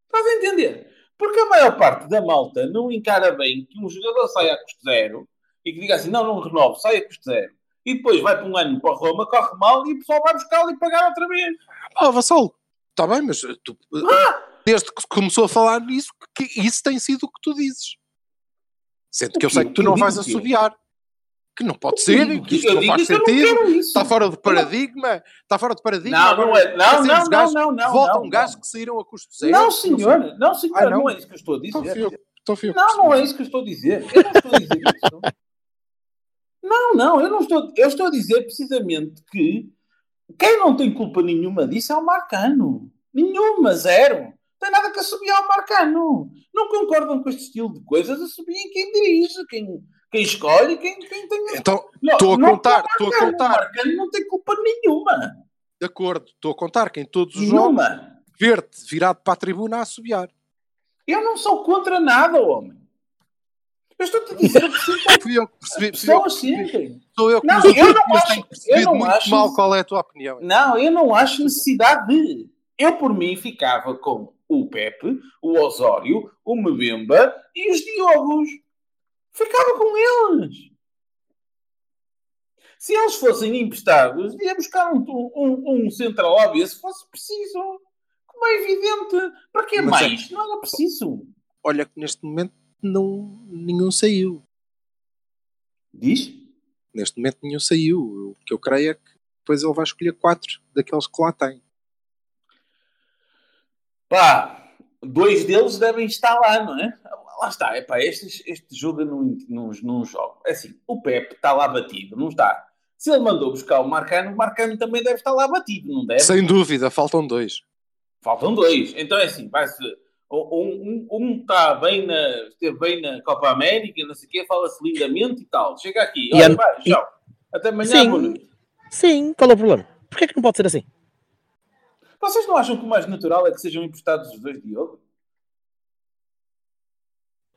Estás a entender? Porque a maior parte da malta não encara bem que um jogador saia a custo zero e que diga assim, não, não renovo, sai a custo zero. E depois vai para um ano para Roma, corre mal e o pessoal vai buscá-lo e pagar outra vez. Ah, Vassalo, está bem, mas uh, tu, Ah! desde que começou a falar nisso, que isso tem sido o que tu dizes. Sendo que eu sei que tu não vais assobiar. Que não pode ser, que isto não faz sentido, está fora não- paradigma, está fora do paradigma. Não, não é. Não, não, não, não, não, Voltam não, gajos não. que saíram a custo zero. Não, senhor. Não, senhor. Ah, não? é isso que eu estou a dizer. Não, não é isso que eu estou a dizer. Eu não estou a dizer isso. Não, não, eu não estou. Eu estou a dizer precisamente que quem não tem culpa nenhuma disso é o Marcano. Nenhuma, zero. Não tem nada que assumir ao Marcano. Não concordam com este estilo de coisas, assumiem quem dirige, quem, quem escolhe, quem, quem tem. Então, estou a contar, estou a contar. O Marcano não tem culpa nenhuma. De acordo, estou a contar que em todos os jogos, Nenhuma. ver-te virado para a tribuna a assobiar. Eu não sou contra nada, homem. Eu estou-te a dizer o que. Fui eu que percebi, eu pessoas percebi. sentem. Sou eu que Não, eu não acho- tenho eu percebido não muito acho mal qual é a tua opinião. Não, eu não acho necessidade de. Eu, por mim, ficava com o Pepe, o Osório, o Mbemba e os Diogos. Ficava com eles. Se eles fossem emprestados, ia buscar um, um, um central óbvio se fosse preciso. Como é evidente. Para que é- mais? Não era preciso. Olha que neste momento não, nenhum saiu. Diz? Neste momento nenhum saiu. O que eu creio é que depois ele vai escolher quatro daqueles que lá tem. Pá, dois deles devem estar lá, não é? Lá está, é pá, este, este jogo não, não, não jogo. É assim, o Pepe está lá batido, não está? Se ele mandou buscar o Marcano, o Marcano também deve estar lá batido, não deve? Sem dúvida, faltam dois. Faltam dois. Então é assim, vai-se. Um, um, um está bem na, esteve bem na Copa América, não sei o quê, fala-se lindamente e tal. Chega aqui, olha, vai, tchau. Até amanhã, Sim. boa noite. Sim, qual é o problema? Porquê é que não pode ser assim? Vocês não acham que o mais natural é que sejam emprestados os dois Diogo?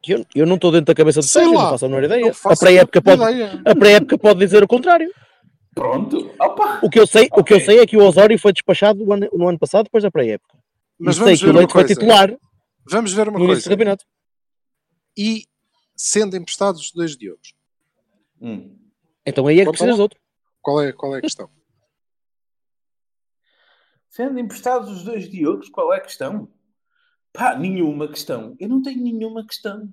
Eu, eu não estou dentro da cabeça do Sei Sérgio, lá, não faço a menor ideia. A pré-época pode, a pré-época pode dizer o contrário. Pronto. Opa! O que eu sei, o que eu sei é que o Osório foi despachado no ano, no ano passado, depois da pré-época. Mas e sei que o Leite foi titular Vamos ver uma no coisa. campeonato. E sendo emprestados os dois diogos, Hum. Então aí é que precisas de outro. qual é, qual é a questão? Sendo emprestados os dois Diogos, qual é a questão? Pá, nenhuma questão. Eu não tenho nenhuma questão.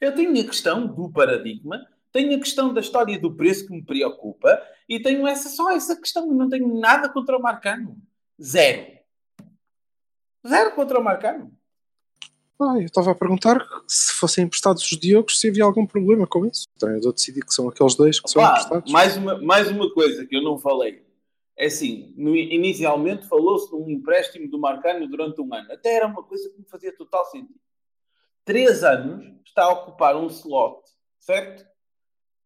Eu tenho a questão do paradigma, tenho a questão da história do preço que me preocupa e tenho essa, só essa questão. Eu não tenho nada contra o Marcano. Zero. Zero contra o Marcano. Ah, eu estava a perguntar se fossem emprestados os diogos se havia algum problema com isso. O treinador decidiu que são aqueles dois que são Pá, emprestados. mais, uma, mais uma coisa que eu não falei. É assim, no- inicialmente falou-se de um empréstimo do Marcano durante um ano. Até era uma coisa que me fazia total sentido. Três anos está a ocupar um slot, certo?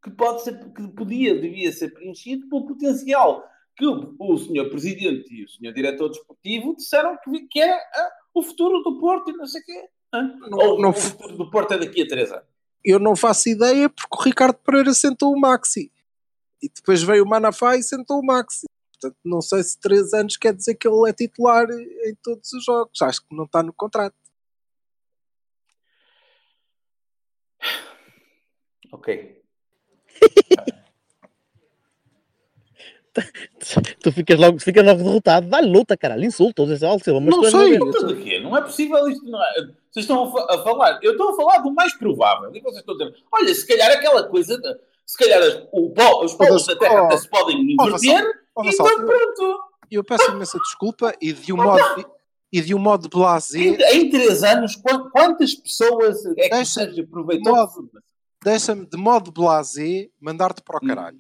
Que pode ser, que podia, devia ser preenchido pelo potencial que o, o senhor presidente e o senhor diretor desportivo disseram que, que era ah, o futuro do Porto e não sei o quê. Não- Ou não o futuro do Porto é daqui a três anos. Eu não faço ideia porque o Ricardo Pereira sentou o Maxi. E depois veio o Manafá e sentou o Maxi. Portanto, não sei se três anos quer dizer que ele é titular em todos os jogos. Acho que não está no contrato. Ok. Tu ficas logo, ficas logo derrotado. Dá-lhe luta, caralho. Insulta, Silva, mas Não sei. Luta de quê? Não é possível isto. Não é... Vocês estão a, fa- a falar. Eu estou a falar do mais provável. E vocês estão a dizer, olha, se calhar aquela coisa. de- Se calhar as- o pó- os polos da Terra Oh, até se podem inverter. Oh, então Vassal, eu, pronto. eu peço imensa desculpa e de um modo, e de um modo blasé, Em, em três anos, quan- quantas pessoas é que Sérgio aproveitou? deixa-me de modo blasé mandar-te para o caralho.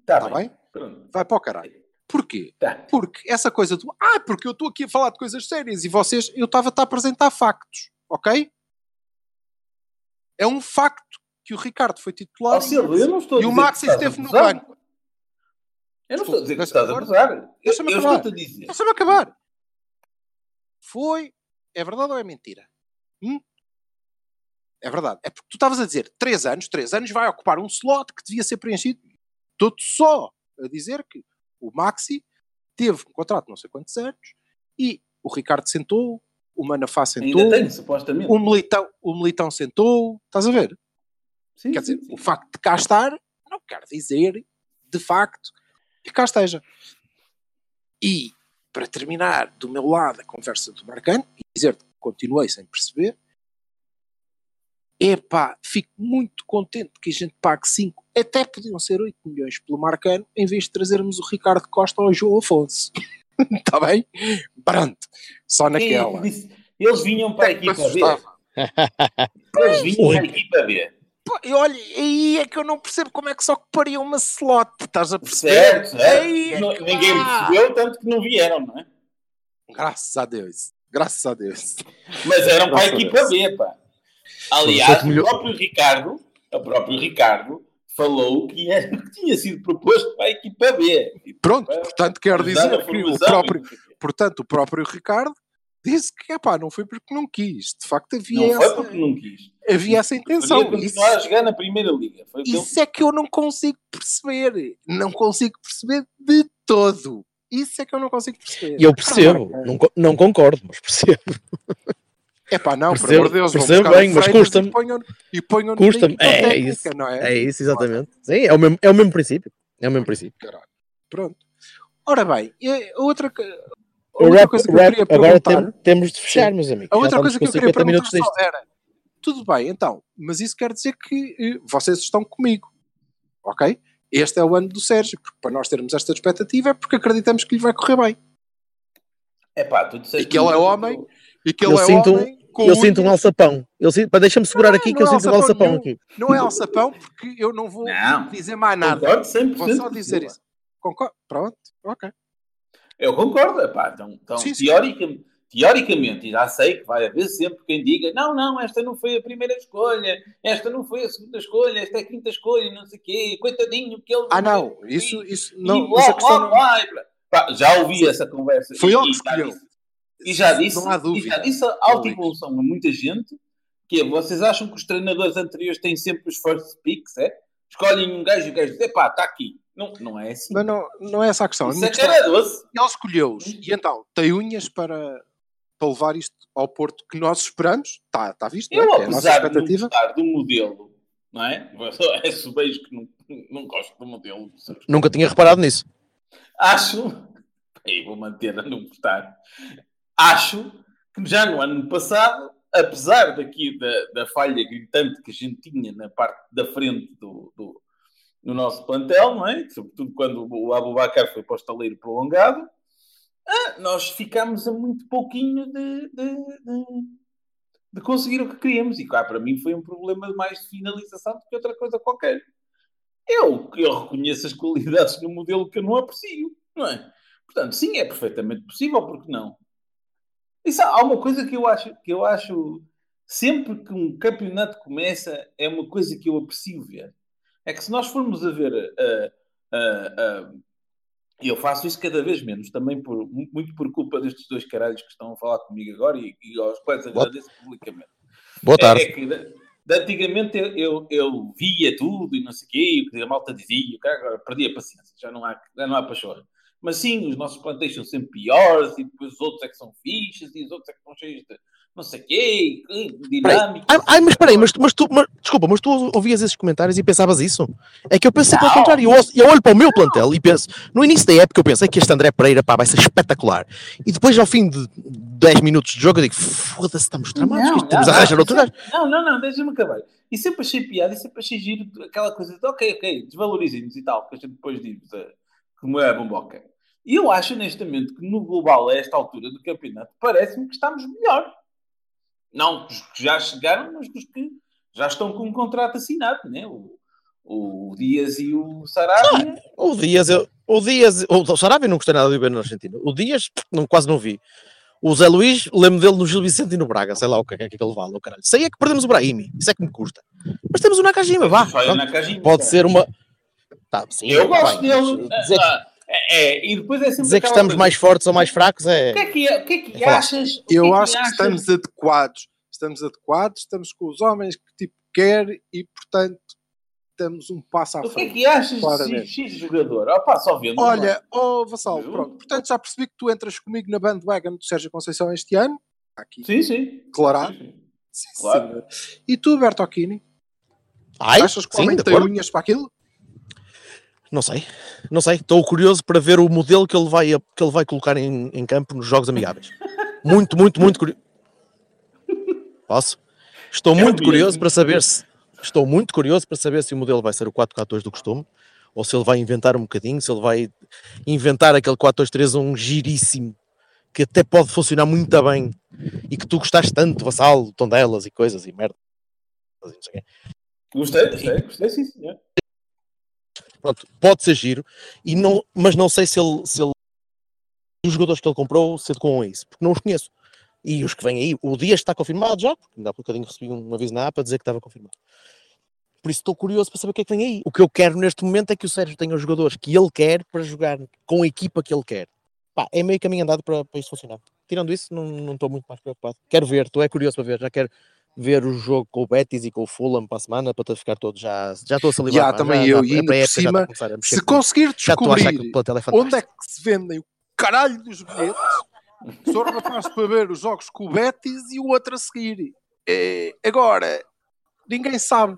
Está Está bem? Pronto. Vai para o caralho. Porquê? Tá. Porque essa coisa do ah, porque eu estou aqui a falar de coisas sérias e vocês, eu estava-te a apresentar factos, ok? É um facto que o Ricardo foi titular Ó, Silva, eu não estou e o Maxi a esteve no banco. Eu não estou a dizer que estás a. Eu, Deixa-me acabar. Deixa-me acabar. Foi. É verdade ou é mentira? Hum? É verdade. É porque tu estavas a dizer 3 anos, 3 anos vai ocupar um slot que devia ser preenchido. Estou-te só a dizer que o Maxi teve um contrato de não sei quantos anos e o Ricardo sentou, o Manafá sentou, Ainda tenho, supostamente. o Militão, o Militão sentou. Estás a ver? Sim, Quer sim, dizer, sim. o facto de cá estar não quer dizer, de facto, que cá esteja. E, para terminar do meu lado a conversa do Marcano, e dizer-te que continuei sem perceber, epá, fico muito contente que a gente pague 5, até podiam ser 8 milhões pelo Marcano, em vez de trazermos o Ricardo Costa ou o João Afonso. Está bem? Pronto. Só naquela. Eles vinham para a equipa B. Eles vinham para a equipa B. E olha, aí é que eu não percebo como é que só ocuparia uma slot. Estás a perceber? Certo, é Não- Ninguém percebeu, tanto que não vieram, não é? Graças a Deus. Graças a Deus. Mas eram para a equipa B, pá. Aliás, o próprio Ricardo, o próprio Ricardo, falou que, era, que tinha sido proposto para a equipa B. Pronto, portanto, quero Ajudar a dizer que o próprio, não portanto, o próprio Ricardo disse que epá, não foi porque não quis. De facto, havia, Não foi essa, porque não quis. havia essa intenção. Queria Isso, continuar a jogar na primeira liga. Foi isso é que eu não consigo perceber. Não consigo perceber de todo. Isso é que eu não consigo perceber. E eu percebo, não, co- não concordo, mas percebo. É pá, não, Percebo- por amor de Deus, percebo bem, mas custa-me. E ponham, e na equipa É técnica, isso. não é? É isso, exatamente. Sim, é o mesmo, é o mesmo princípio. É o mesmo princípio. Caralho. Pronto. Ora bem, a outra, a outra rap, coisa que eu rap, queria agora tem- temos de fechar, meus amigos. A outra coisa que eu queria 50 minutos perguntar disto. só era: tudo bem, então, mas isso quer dizer que eh, vocês estão comigo, ok? Este é o ano do Sérgio, porque para nós termos esta expectativa é porque acreditamos que lhe vai correr bem É pá, tu disseste E que ele é homem, e que ele Eu é sinto, homem. Com eu sinto um alçapão. Eu sinto, pá, deixa-me segurar Não, aqui que não eu é sinto um alçapão nenhum. aqui. Não é alçapão, porque eu não vou Não. dizer mais nada. Concordo 100% Vou só dizer isso. Concordo? Pronto, ok. Eu concordo, epá, então, então Sim, sim. teoricamente, teoricamente, e já sei que vai haver sempre quem diga não, não, esta não foi a primeira escolha, esta não foi a segunda escolha, esta é a quinta escolha, não sei o quê, coitadinho que ele... Ah, não, isso, isso não. e blá, blá, não. blá. Pá, já ouvi essa conversa. Foi ele que escolheu. E já disse, Não há e dúvida. já disse a alta evolução a muita gente, que é, vocês acham que os treinadores anteriores têm sempre os first picks, é? Escolhem um gajo e o gajo diz, epá, está aqui. Não, não é assim. Mas não, não é essa a questão. Isso é questão cara doce. Ele escolheu-os. E então, tem unhas para, para levar isto ao Porto que nós esperamos. Está tá visto, não Eu, é? Que é a nossa apesar de gostar do modelo, não é? É vejo que não, não gosto do modelo. Nunca tinha reparado nisso. Acho, aí vou manter a não gostar, acho que já no ano passado, apesar daqui da, da falha gritante que a gente tinha na parte da frente do, do, no nosso plantel, não é? Sobretudo quando o Abubacar foi para o estaleiro prolongado, ah, nós ficámos a muito pouquinho de, de, de, de conseguir o que queríamos. E cá, para mim, foi um problema mais de finalização do que outra coisa qualquer. Eu, eu reconheço as qualidades no modelo que eu não aprecio, não é? Portanto, sim, é perfeitamente possível, porque não? Isso, há uma coisa que eu acho, que eu acho sempre que um campeonato começa, é uma coisa que eu aprecio ver. É que se nós formos a ver, uh, uh, uh, eu faço isso cada vez menos, também por, muito por culpa destes dois caralhos que estão a falar comigo agora e, e aos quais agradeço publicamente. Boa tarde. É, é que, de, de antigamente eu, eu, eu, via tudo e não sei o quê, e o que a malta dizia, cara, agora perdi a paciência, já não há, já não há pachorra. Mas sim, os nossos plantéis são sempre piores e depois os outros é que são fixos e os outros é que estão cheios de não sei o quê, dinâmicos. Ai, ai, mas peraí, mas, mas tu, mas, desculpa, mas tu ouvias esses comentários e pensavas isso? É que eu penso sempre ao Não. contrário. Eu, eu olho para o meu plantel e penso, no início da época eu pensei que este André Pereira pá, vai ser espetacular. E depois, ao fim de 10 minutos de jogo, eu digo, foda-se, estamos tramados, que isto temos a arranjar outro gajo. Não, não, não, deixa-me acabar. E sempre achei piada e sempre achei giro aquela coisa de ok, ok, desvalorizem-nos e tal, que a gente depois diz eh, como é a bomboca. E eu acho honestamente que no global, a esta altura do campeonato, parece-me que estamos melhor. Não os que já chegaram, mas os que já estão com um contrato assinado, né? O, o Dias e o Sarabia. O Dias, eu, o Dias, o Sarabia não gostei nada de ver na Argentina. O Dias, não, quase não vi. O Zé Luís, lembro dele no Gil Vicente e no Braga, sei lá o que é que ele vale, o caralho. Sei é que perdemos o Brahimi, isso é que me custa. Mas temos o Nakajima, vá. Só é pronto. Nakajima, Pode cara. ser uma. Tá, sim, Eu gosto bem, dele. mas Dizer, Ah, é, é, e depois é sempre dizer que estamos coisa. mais fortes ou mais fracos é. O que é que, é- o que, é que É achas? Que Eu é que acho que achas? estamos adequados. Estamos adequados, estamos com os homens que tipo quer e, portanto, estamos um passo à O que é frente. que achas de. X jogador? Opa, só vendo. Olha, oh Vassal, pronto. Portanto, já percebi que tu entras comigo na bandwagon do Sérgio Conceição este ano. Aqui, Sim, sim. declarado. Sim, sim. Sim, Claro. senhor. E tu, Bertocchini? Ai, Achas que o sim, homem tem unhas para aquilo? Não sei, não sei. Estou curioso para ver o modelo que ele vai, que ele vai colocar em, em campo nos jogos amigáveis. Muito, muito, muito curioso. Posso? Estou É muito mesmo. curioso para saber se estou muito curioso para saber se o modelo vai ser o 4-4-2 do costume ou se ele vai inventar um bocadinho, se ele vai inventar aquele 4-2-3 um giríssimo que até pode funcionar muito bem e que tu gostaste tanto, vassalo, tondelas e coisas e merda. Gostei, gostei, gostei, sim, senhor. Pronto, pode ser giro, e não, mas não sei se ele, se ele os jogadores que ele comprou se a isso, porque não os conheço. E os que vêm aí, o Dias está confirmado já, porque ainda há bocadinho recebi um aviso na APA a dizer que estava confirmado. Por isso estou curioso para saber o que é que vem aí. O que eu quero neste momento é que o Sérgio tenha os jogadores que ele quer para jogar com a equipa que ele quer. Pá, é meio caminho andado para, para isso funcionar. Tirando isso, não, não estou muito mais preocupado. Quero ver, estou é curioso para ver, já quero ver o jogo com o Betis e com o Fulham para a semana para ficar todo já. Já estou a salivar. Já, pá, também já, eu, já, e a ainda por cima, começar a mexer Se conseguir descobrir é onde é que se vendem o caralho dos bilhetes, sou rapaz para ver os jogos com o Betis e o outro a seguir. É, agora, ninguém sabe.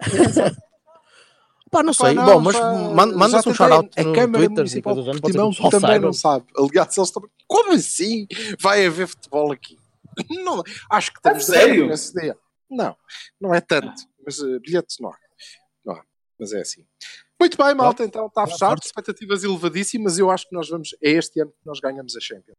Pá, não Pá, sei. não, Bom, mas manda-se um shout-out A no Câmara Twitter Municipal de Portimão que o pessoal também não sabe. Aliás, eles também. Como assim? Vai haver futebol aqui? Não, acho que estamos de sério? nesse dia. Não, não é tanto. Mas eh, bilhetes não há. Não há. Mas é assim. Muito bem, malta. Então está fechado. Expectativas elevadíssimas. Eu acho que nós vamos. É este ano que nós ganhamos a Champions.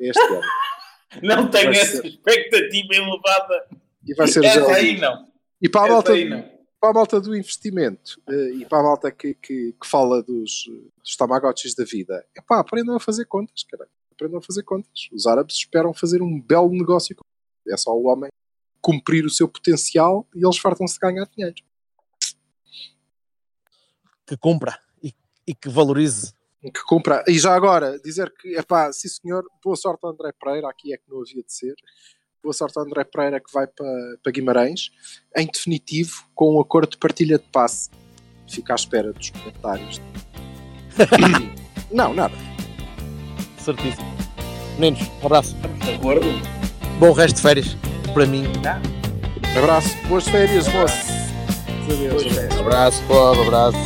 É este ano. Não tenho essa ser. expectativa elevada. E vai ser Essa já. aí não. E para a malta, aí não. Para a malta do investimento eh, e para a malta que, que, que fala dos, dos tamagotchis da vida, epá, aprendam a fazer contas, caralho. Aprendam a fazer contas. Os árabes esperam fazer um belo negócio. com- É só o homem cumprir o seu potencial e eles fartam-se de ganhar dinheiro. Que compra e, e que valorize. Que compra. E já agora, dizer que, epá, sim senhor, boa sorte ao André Pereira, aqui é que não havia de ser. Boa sorte ao André Pereira que vai para, para Guimarães, em definitivo, com um acordo de partilha de passe. Fica à espera dos comentários. não, nada. Certíssimo. Meninos, um abraço. De acordo? Bom resto de férias para mim. Abraço, boas férias, moço. Um abraço, povo, abraço.